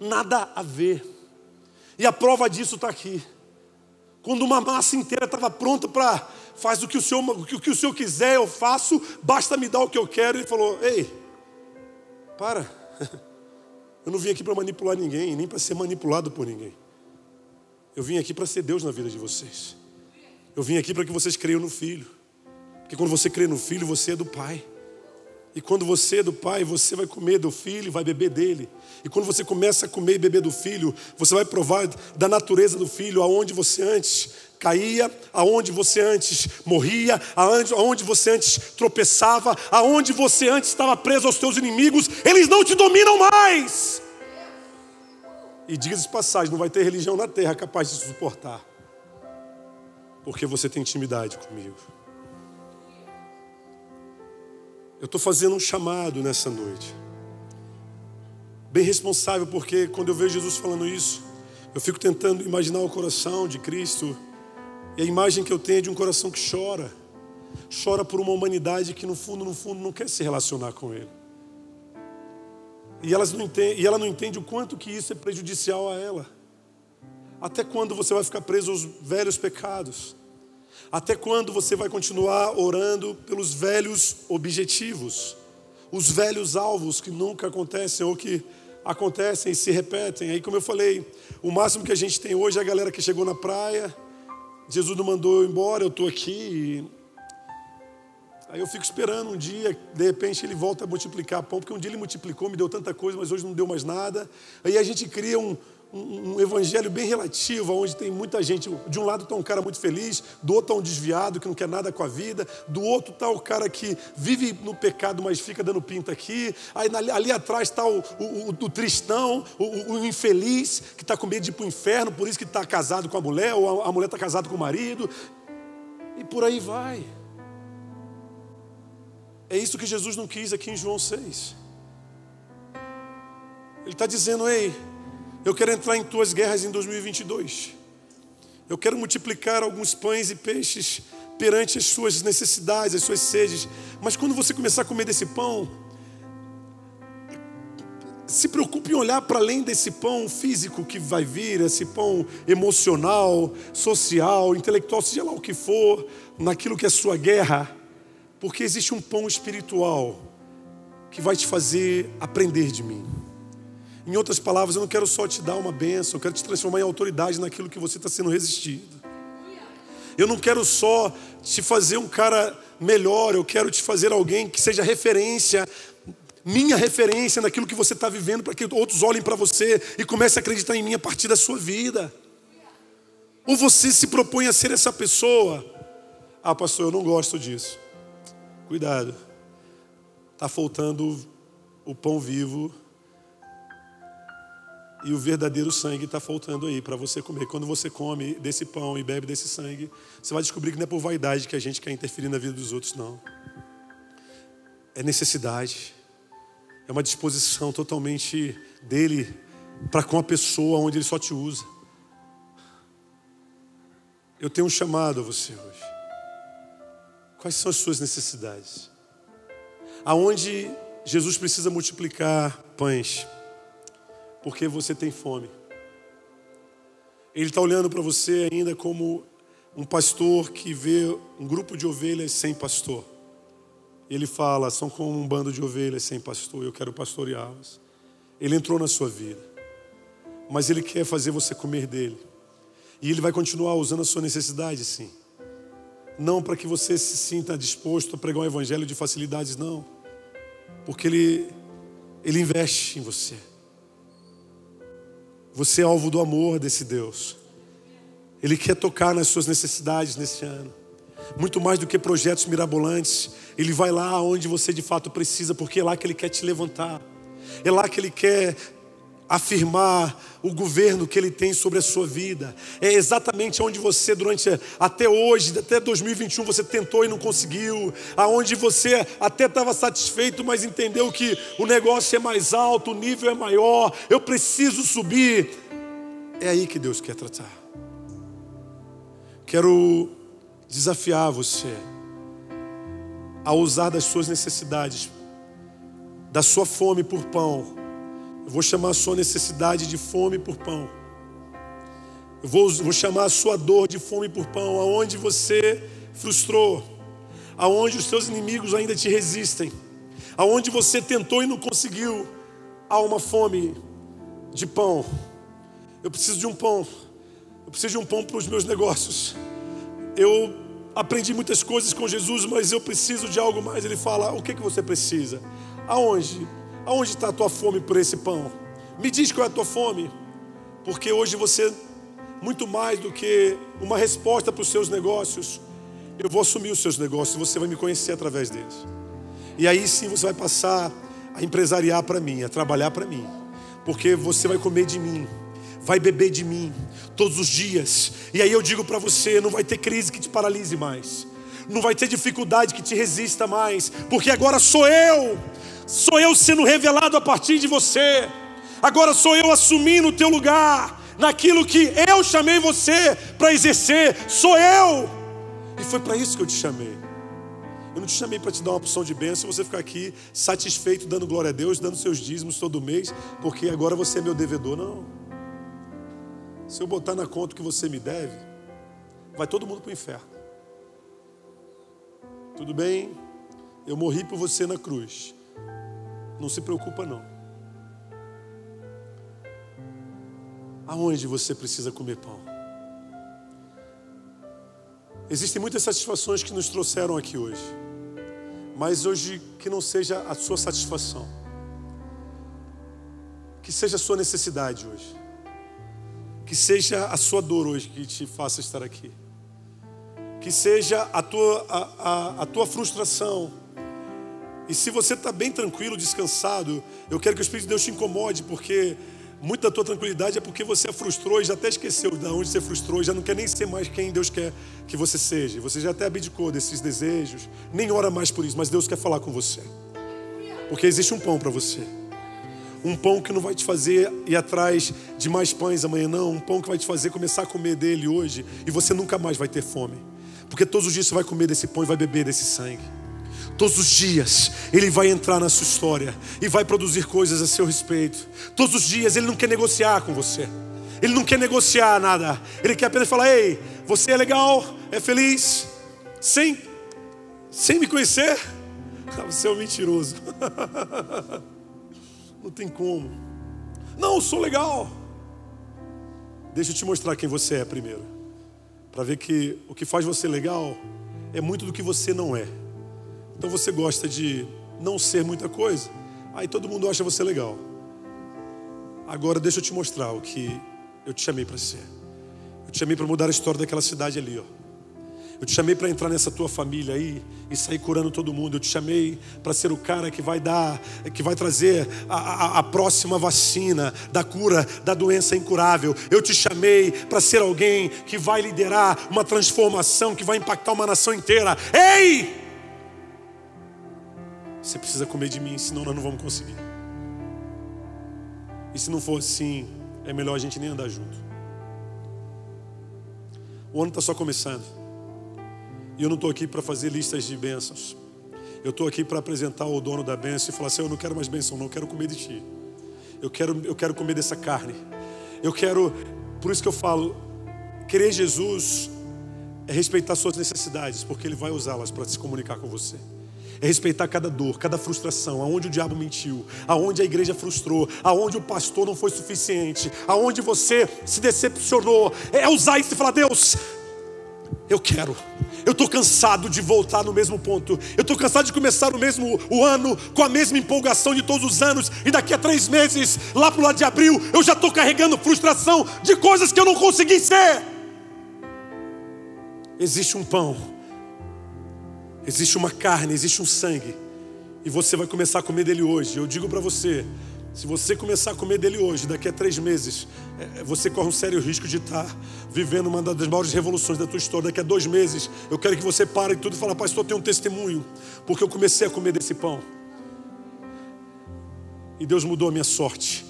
Nada a ver. E a prova disso está aqui. Quando uma massa inteira estava pronta para faz o que o senhor o que o senhor quiser eu faço, basta me dar o que eu quero. Ele falou: Ei, para. Eu não vim aqui para manipular ninguém, nem para ser manipulado por ninguém. Eu vim aqui para ser Deus na vida de vocês. Eu vim aqui para que vocês creiam no Filho. Porque quando você crê no Filho, você é do Pai. E quando você é do Pai, você vai comer do Filho, vai beber dele. E quando você começa a comer e beber do Filho, você vai provar da natureza do Filho, aonde você antes caía, aonde você antes morria, aonde você antes tropeçava, aonde você antes estava preso aos teus inimigos, eles não te dominam mais. E diga de passagem, não vai ter religião na terra capaz de suportar, porque você tem intimidade comigo. Eu estou fazendo um chamado nessa noite. Bem responsável, porque quando eu vejo Jesus falando isso, eu fico tentando imaginar o coração de Cristo. E a imagem que eu tenho é de um coração que chora. Chora por uma humanidade que no fundo, no fundo, não quer se relacionar com Ele. E, elas não e ela não entende o quanto que isso é prejudicial a ela. Até quando você vai ficar preso aos velhos pecados? Até quando você vai continuar orando pelos velhos objetivos, os velhos alvos que nunca acontecem ou que acontecem e se repetem? Aí, como eu falei, o máximo que a gente tem hoje é a galera que chegou na praia, Jesus não mandou eu embora, eu estou aqui. Aí eu fico esperando um dia, de repente ele volta a multiplicar pão, porque um dia ele multiplicou, me deu tanta coisa, mas hoje não deu mais nada. Aí a gente cria um, um, evangelho bem relativo, onde tem muita gente. De um lado está um cara muito feliz, do outro está um desviado que não quer nada com a vida, do outro está o cara que vive no pecado, mas fica dando pinta aqui. Aí ali, ali atrás está o, o, o, tristão, o, o infeliz, que está com medo de ir para o inferno, por isso que está casado com a mulher, ou a, a mulher está casada com o marido. E por aí vai. É isso que Jesus não quis aqui em João 6. Ele está dizendo, ei, eu quero entrar em tuas guerras em 2022. Eu quero multiplicar alguns pães e peixes perante as suas necessidades, as suas sedes. Mas quando você começar a comer desse pão, se preocupe em olhar para além desse pão físico que vai vir, esse pão emocional, social, intelectual, seja lá o que for, naquilo que é sua guerra, porque existe um pão espiritual que vai te fazer aprender de mim. Em outras palavras, eu não quero só te dar uma benção, eu quero te transformar em autoridade naquilo que você está sendo resistido. Eu não quero só te fazer um cara melhor, eu quero te fazer alguém que seja referência, minha referência naquilo que você está vivendo, para que outros olhem para você e comecem a acreditar em mim a partir da sua vida. Ou você se propõe a ser essa pessoa? Ah, pastor, eu não gosto disso. Cuidado, está faltando o pão vivo e o verdadeiro sangue está faltando aí para você comer. Quando você come desse pão e bebe desse sangue, você vai descobrir que não é por vaidade que a gente quer interferir na vida dos outros, não. É necessidade. É uma disposição totalmente dele para com a pessoa onde ele só te usa. Eu tenho um chamado a você hoje. Quais são as suas necessidades? Aonde Jesus precisa multiplicar pães? Porque você tem fome. Ele está olhando para você ainda como um pastor que vê um grupo de ovelhas sem pastor. Ele fala: são como um bando de ovelhas sem pastor, eu quero pastoreá-las. Ele entrou na sua vida, mas ele quer fazer você comer dele. E ele vai continuar usando a sua necessidade, sim. Não para que você se sinta disposto a pregar um evangelho de facilidades, não. Porque ele, ele investe em você. Você é alvo do amor desse Deus. Ele quer tocar nas suas necessidades nesse ano. Muito mais do que projetos mirabolantes, Ele vai lá onde você de fato precisa, porque é lá que Ele quer te levantar. É lá que Ele quer afirmar o governo que ele tem sobre a sua vida. É exatamente onde você durante até hoje, até 2021 você tentou e não conseguiu, aonde você até estava satisfeito, mas entendeu que o negócio é mais alto, o nível é maior, eu preciso subir. É aí que Deus quer tratar. Quero desafiar você a usar das suas necessidades, da sua fome por pão, eu vou chamar a sua necessidade de fome por pão. Eu vou, vou chamar a sua dor de fome por pão, aonde você frustrou, aonde os seus inimigos ainda te resistem, aonde você tentou e não conseguiu, há uma fome de pão. Eu preciso de um pão. Eu preciso de um pão para os meus negócios. Eu aprendi muitas coisas com Jesus, mas eu preciso de algo mais. Ele fala: O que, que você precisa? Aonde? Aonde está a tua fome por esse pão? Me diz qual é a tua fome, porque hoje você, muito mais do que uma resposta para os seus negócios, eu vou assumir os seus negócios, você vai me conhecer através deles. E aí sim você vai passar a empresariar para mim, a trabalhar para mim, porque você vai comer de mim, vai beber de mim todos os dias. E aí eu digo para você: não vai ter crise que te paralise mais, não vai ter dificuldade que te resista mais, porque agora sou eu Sou eu sendo revelado a partir de você. Agora sou eu assumindo o teu lugar naquilo que eu chamei você para exercer. Sou eu. E foi para isso que eu te chamei. Eu não te chamei para te dar uma opção de bênção, você ficar aqui satisfeito, dando glória a Deus, dando seus dízimos todo mês, porque agora você é meu devedor. Não. Se eu botar na conta o que você me deve, vai todo mundo para o inferno. Tudo bem? Eu morri por você na cruz. Não se preocupa não. Aonde você precisa comer pão? Existem muitas satisfações que nos trouxeram aqui hoje. Mas hoje que não seja a sua satisfação. Que seja a sua necessidade hoje. Que seja a sua dor hoje que te faça estar aqui. Que seja a tua, a, a, a tua frustração e se você está bem tranquilo, descansado, eu quero que o Espírito de Deus te incomode, porque muita da tua tranquilidade é porque você frustrou e já até esqueceu de onde você frustrou, já não quer nem ser mais quem Deus quer que você seja. Você já até abdicou desses desejos, nem ora mais por isso, mas Deus quer falar com você. Porque existe um pão para você. Um pão que não vai te fazer ir atrás de mais pães amanhã, não. Um pão que vai te fazer começar a comer dele hoje e você nunca mais vai ter fome. Porque todos os dias você vai comer desse pão e vai beber desse sangue. Todos os dias Ele vai entrar na sua história e vai produzir coisas a seu respeito. Todos os dias Ele não quer negociar com você. Ele não quer negociar nada. Ele quer apenas falar: Ei, você é legal, é feliz, sem, sem me conhecer? Você é um mentiroso. Não tem como. Não, eu sou legal. Deixa eu te mostrar quem você é primeiro. Para ver que o que faz você legal é muito do que você não é. Então você gosta de não ser muita coisa, aí todo mundo acha você legal. Agora deixa eu te mostrar o que eu te chamei para ser. Eu te chamei para mudar a história daquela cidade ali, ó. Eu te chamei para entrar nessa tua família aí e sair curando todo mundo. Eu te chamei para ser o cara que vai dar, que vai trazer a, a, a, próxima vacina da cura da doença incurável. Eu te chamei para ser alguém que vai liderar uma transformação que vai impactar uma nação inteira. Ei! Você precisa comer de mim, senão nós não vamos conseguir. E se não for assim, é melhor a gente nem andar junto. O ano está só começando. E eu não estou aqui para fazer listas de bênçãos. Eu estou aqui para apresentar o dono da bênção e falar assim: eu não quero mais bênção, não, eu quero comer de ti. Eu quero, eu quero comer dessa carne. Eu quero, por isso que eu falo, querer Jesus é respeitar suas necessidades, porque Ele vai usá-las para se comunicar com você. É respeitar cada dor, cada frustração, aonde o diabo mentiu, aonde a igreja frustrou, aonde o pastor não foi suficiente, aonde você se decepcionou. É usar isso e falar: Deus, eu quero. Eu estou cansado de voltar no mesmo ponto. Eu estou cansado de começar o mesmo o ano com a mesma empolgação de todos os anos. E daqui a três meses, lá para o lado de abril, eu já estou carregando frustração de coisas que eu não consegui ser. Existe um pão, existe uma carne, existe um sangue. E você vai começar a comer dele hoje. Eu digo para você, se você começar a comer dele hoje, daqui a três meses, é, é, você corre um sério risco de estar vivendo uma das maiores revoluções da tua história. Daqui a dois meses, eu quero que você pare tudo e fale, pastor, eu tenho um testemunho, porque eu comecei a comer desse pão. E Deus mudou a minha sorte.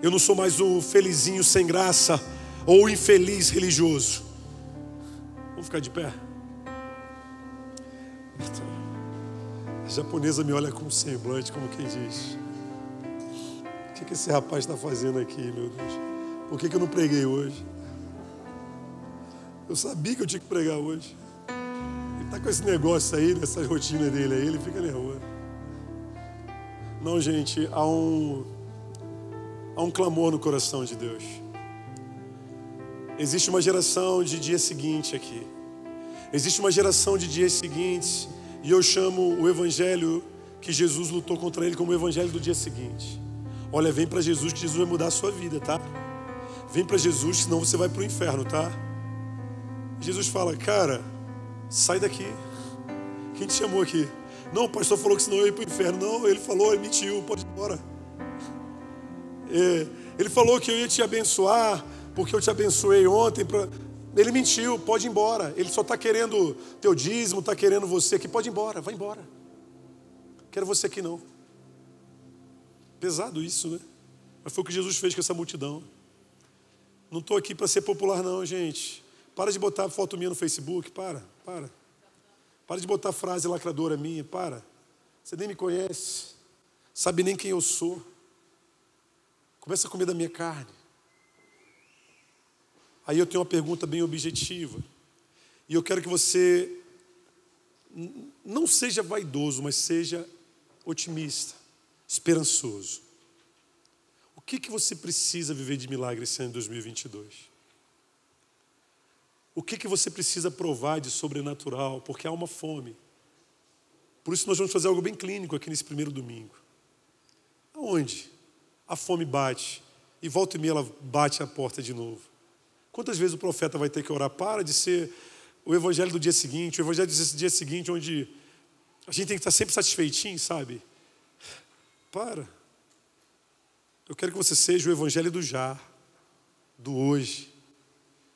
Eu não sou mais o felizinho sem graça ou o infeliz religioso. Vamos ficar de pé? A japonesa me olha com um semblante, como quem diz que, que esse rapaz está fazendo aqui, meu Deus? Por que, que eu não preguei hoje? Eu sabia que eu tinha que pregar hoje. Ele está com esse negócio aí, nessa rotina dele aí, ele fica nervoso. Não, gente, há um, há um clamor no coração de Deus. Existe uma geração de dia seguinte aqui. Existe uma geração de dias seguintes, e eu chamo o evangelho que Jesus lutou contra ele como o evangelho do dia seguinte. Olha, vem para Jesus que Jesus vai mudar a sua vida, tá? Vem para Jesus, senão você vai para o inferno, tá? Jesus fala, cara, sai daqui. Quem te chamou aqui? Não, o pastor falou que senão eu ia para o inferno. Não, ele falou, ele mentiu, pode ir embora. É, ele falou que eu ia te abençoar, porque eu te abençoei ontem. Pra... Ele mentiu, pode ir embora. Ele só está querendo teu dízimo, está querendo você aqui, pode ir embora, vai embora. Quero você aqui não. Pesado isso, né? Mas foi o que Jesus fez com essa multidão. Não estou aqui para ser popular, não, gente. Para de botar foto minha no Facebook, para, para. Para de botar frase lacradora minha, para. Você nem me conhece, sabe nem quem eu sou. Começa a comer da minha carne. Aí eu tenho uma pergunta bem objetiva. E eu quero que você não seja vaidoso, mas seja otimista esperançoso. O que, que você precisa viver de milagre esse ano de 2022? O que, que você precisa provar de sobrenatural? Porque há uma fome. Por isso nós vamos fazer algo bem clínico aqui nesse primeiro domingo. Aonde? A fome bate. E volta e meia ela bate a porta de novo. Quantas vezes o profeta vai ter que orar? Para de ser o evangelho do dia seguinte, o evangelho do dia seguinte, onde a gente tem que estar sempre satisfeitinho, sabe? Para. Eu quero que você seja o evangelho do já, do hoje,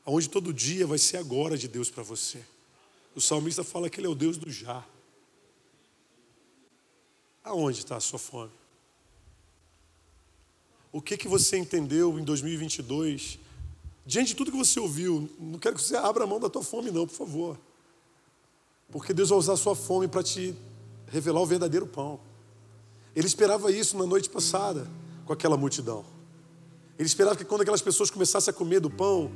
aonde todo dia vai ser agora de Deus para você. O salmista fala que ele é o Deus do já. Aonde está a sua fome? O que que você entendeu em 2022? Diante de tudo que você ouviu, não quero que você abra a mão da tua fome não, por favor. Porque Deus vai usar a sua fome para te revelar o verdadeiro pão. Ele esperava isso na noite passada com aquela multidão. Ele esperava que quando aquelas pessoas começassem a comer do pão,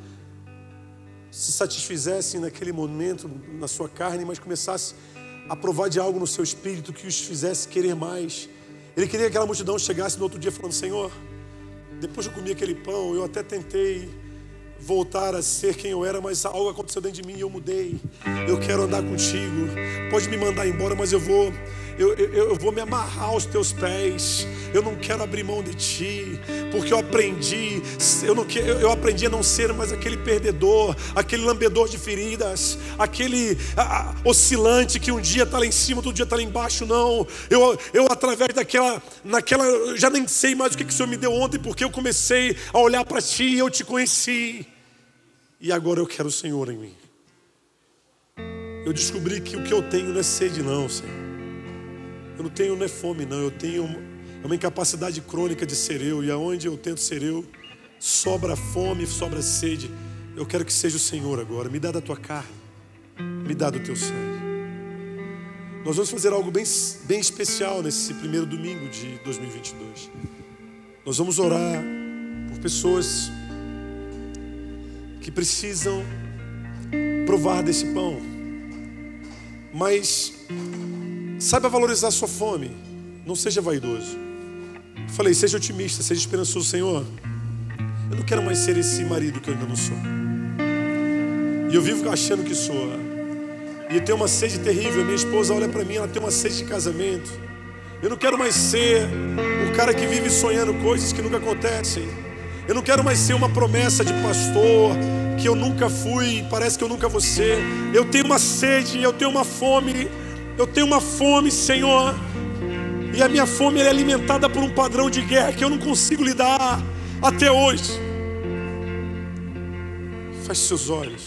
se satisfizessem naquele momento na sua carne, mas começassem a provar de algo no seu espírito que os fizesse querer mais. Ele queria que aquela multidão chegasse no outro dia falando: Senhor, Depois que eu comi aquele pão, eu até tentei voltar a ser quem eu era, mas algo aconteceu dentro de mim e eu mudei. Eu quero andar contigo. Pode me mandar embora, mas eu vou eu, eu, eu, vou me amarrar aos teus pés. Eu não quero abrir mão de ti, porque eu aprendi, eu, não, eu, aprendi a não ser mais aquele perdedor, aquele lambedor de feridas, aquele a, a, oscilante que um dia está lá em cima, outro dia está lá embaixo. Não, eu, eu através daquela, naquela, já nem sei mais o que, que o Senhor me deu ontem, porque eu comecei a olhar para ti e eu te conheci. E agora eu quero o Senhor em mim. Eu descobri que o que eu tenho não é sede, não, Senhor. Eu não tenho não é fome, não. Eu tenho uma incapacidade crônica de ser eu. E aonde eu tento ser eu, sobra fome, sobra sede. Eu quero que seja o Senhor agora. Me dá da tua carne, me dá do teu sangue. Nós vamos fazer algo bem, bem especial nesse primeiro domingo de 2022. Nós vamos orar por pessoas que precisam provar desse pão. Mas saiba valorizar a sua fome. Não seja vaidoso. Falei, seja otimista, seja esperançoso, Senhor. Eu não quero mais ser esse marido que eu ainda não sou. E eu vivo achando que sou. E eu tenho uma sede terrível. Minha esposa olha para mim, ela tem uma sede de casamento. Eu não quero mais ser o cara que vive sonhando coisas que nunca acontecem. Eu não quero mais ser uma promessa de pastor que eu nunca fui, parece que eu nunca vou ser. Eu tenho uma sede, eu tenho uma fome, eu tenho uma fome, Senhor. E a minha fome é alimentada por um padrão de guerra que eu não consigo lidar até hoje. Feche seus olhos,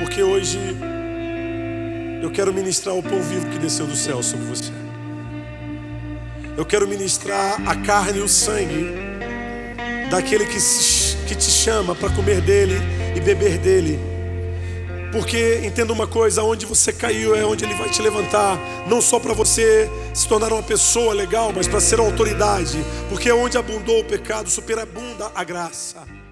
porque hoje eu quero ministrar o pão vivo que desceu do céu sobre você. Eu quero ministrar a carne e o sangue daquele que, se, que te chama para comer dele e beber dele. Porque entenda uma coisa, onde você caiu é onde ele vai te levantar, não só para você se tornar uma pessoa legal, mas para ser autoridade, porque onde abundou o pecado, superabunda a graça.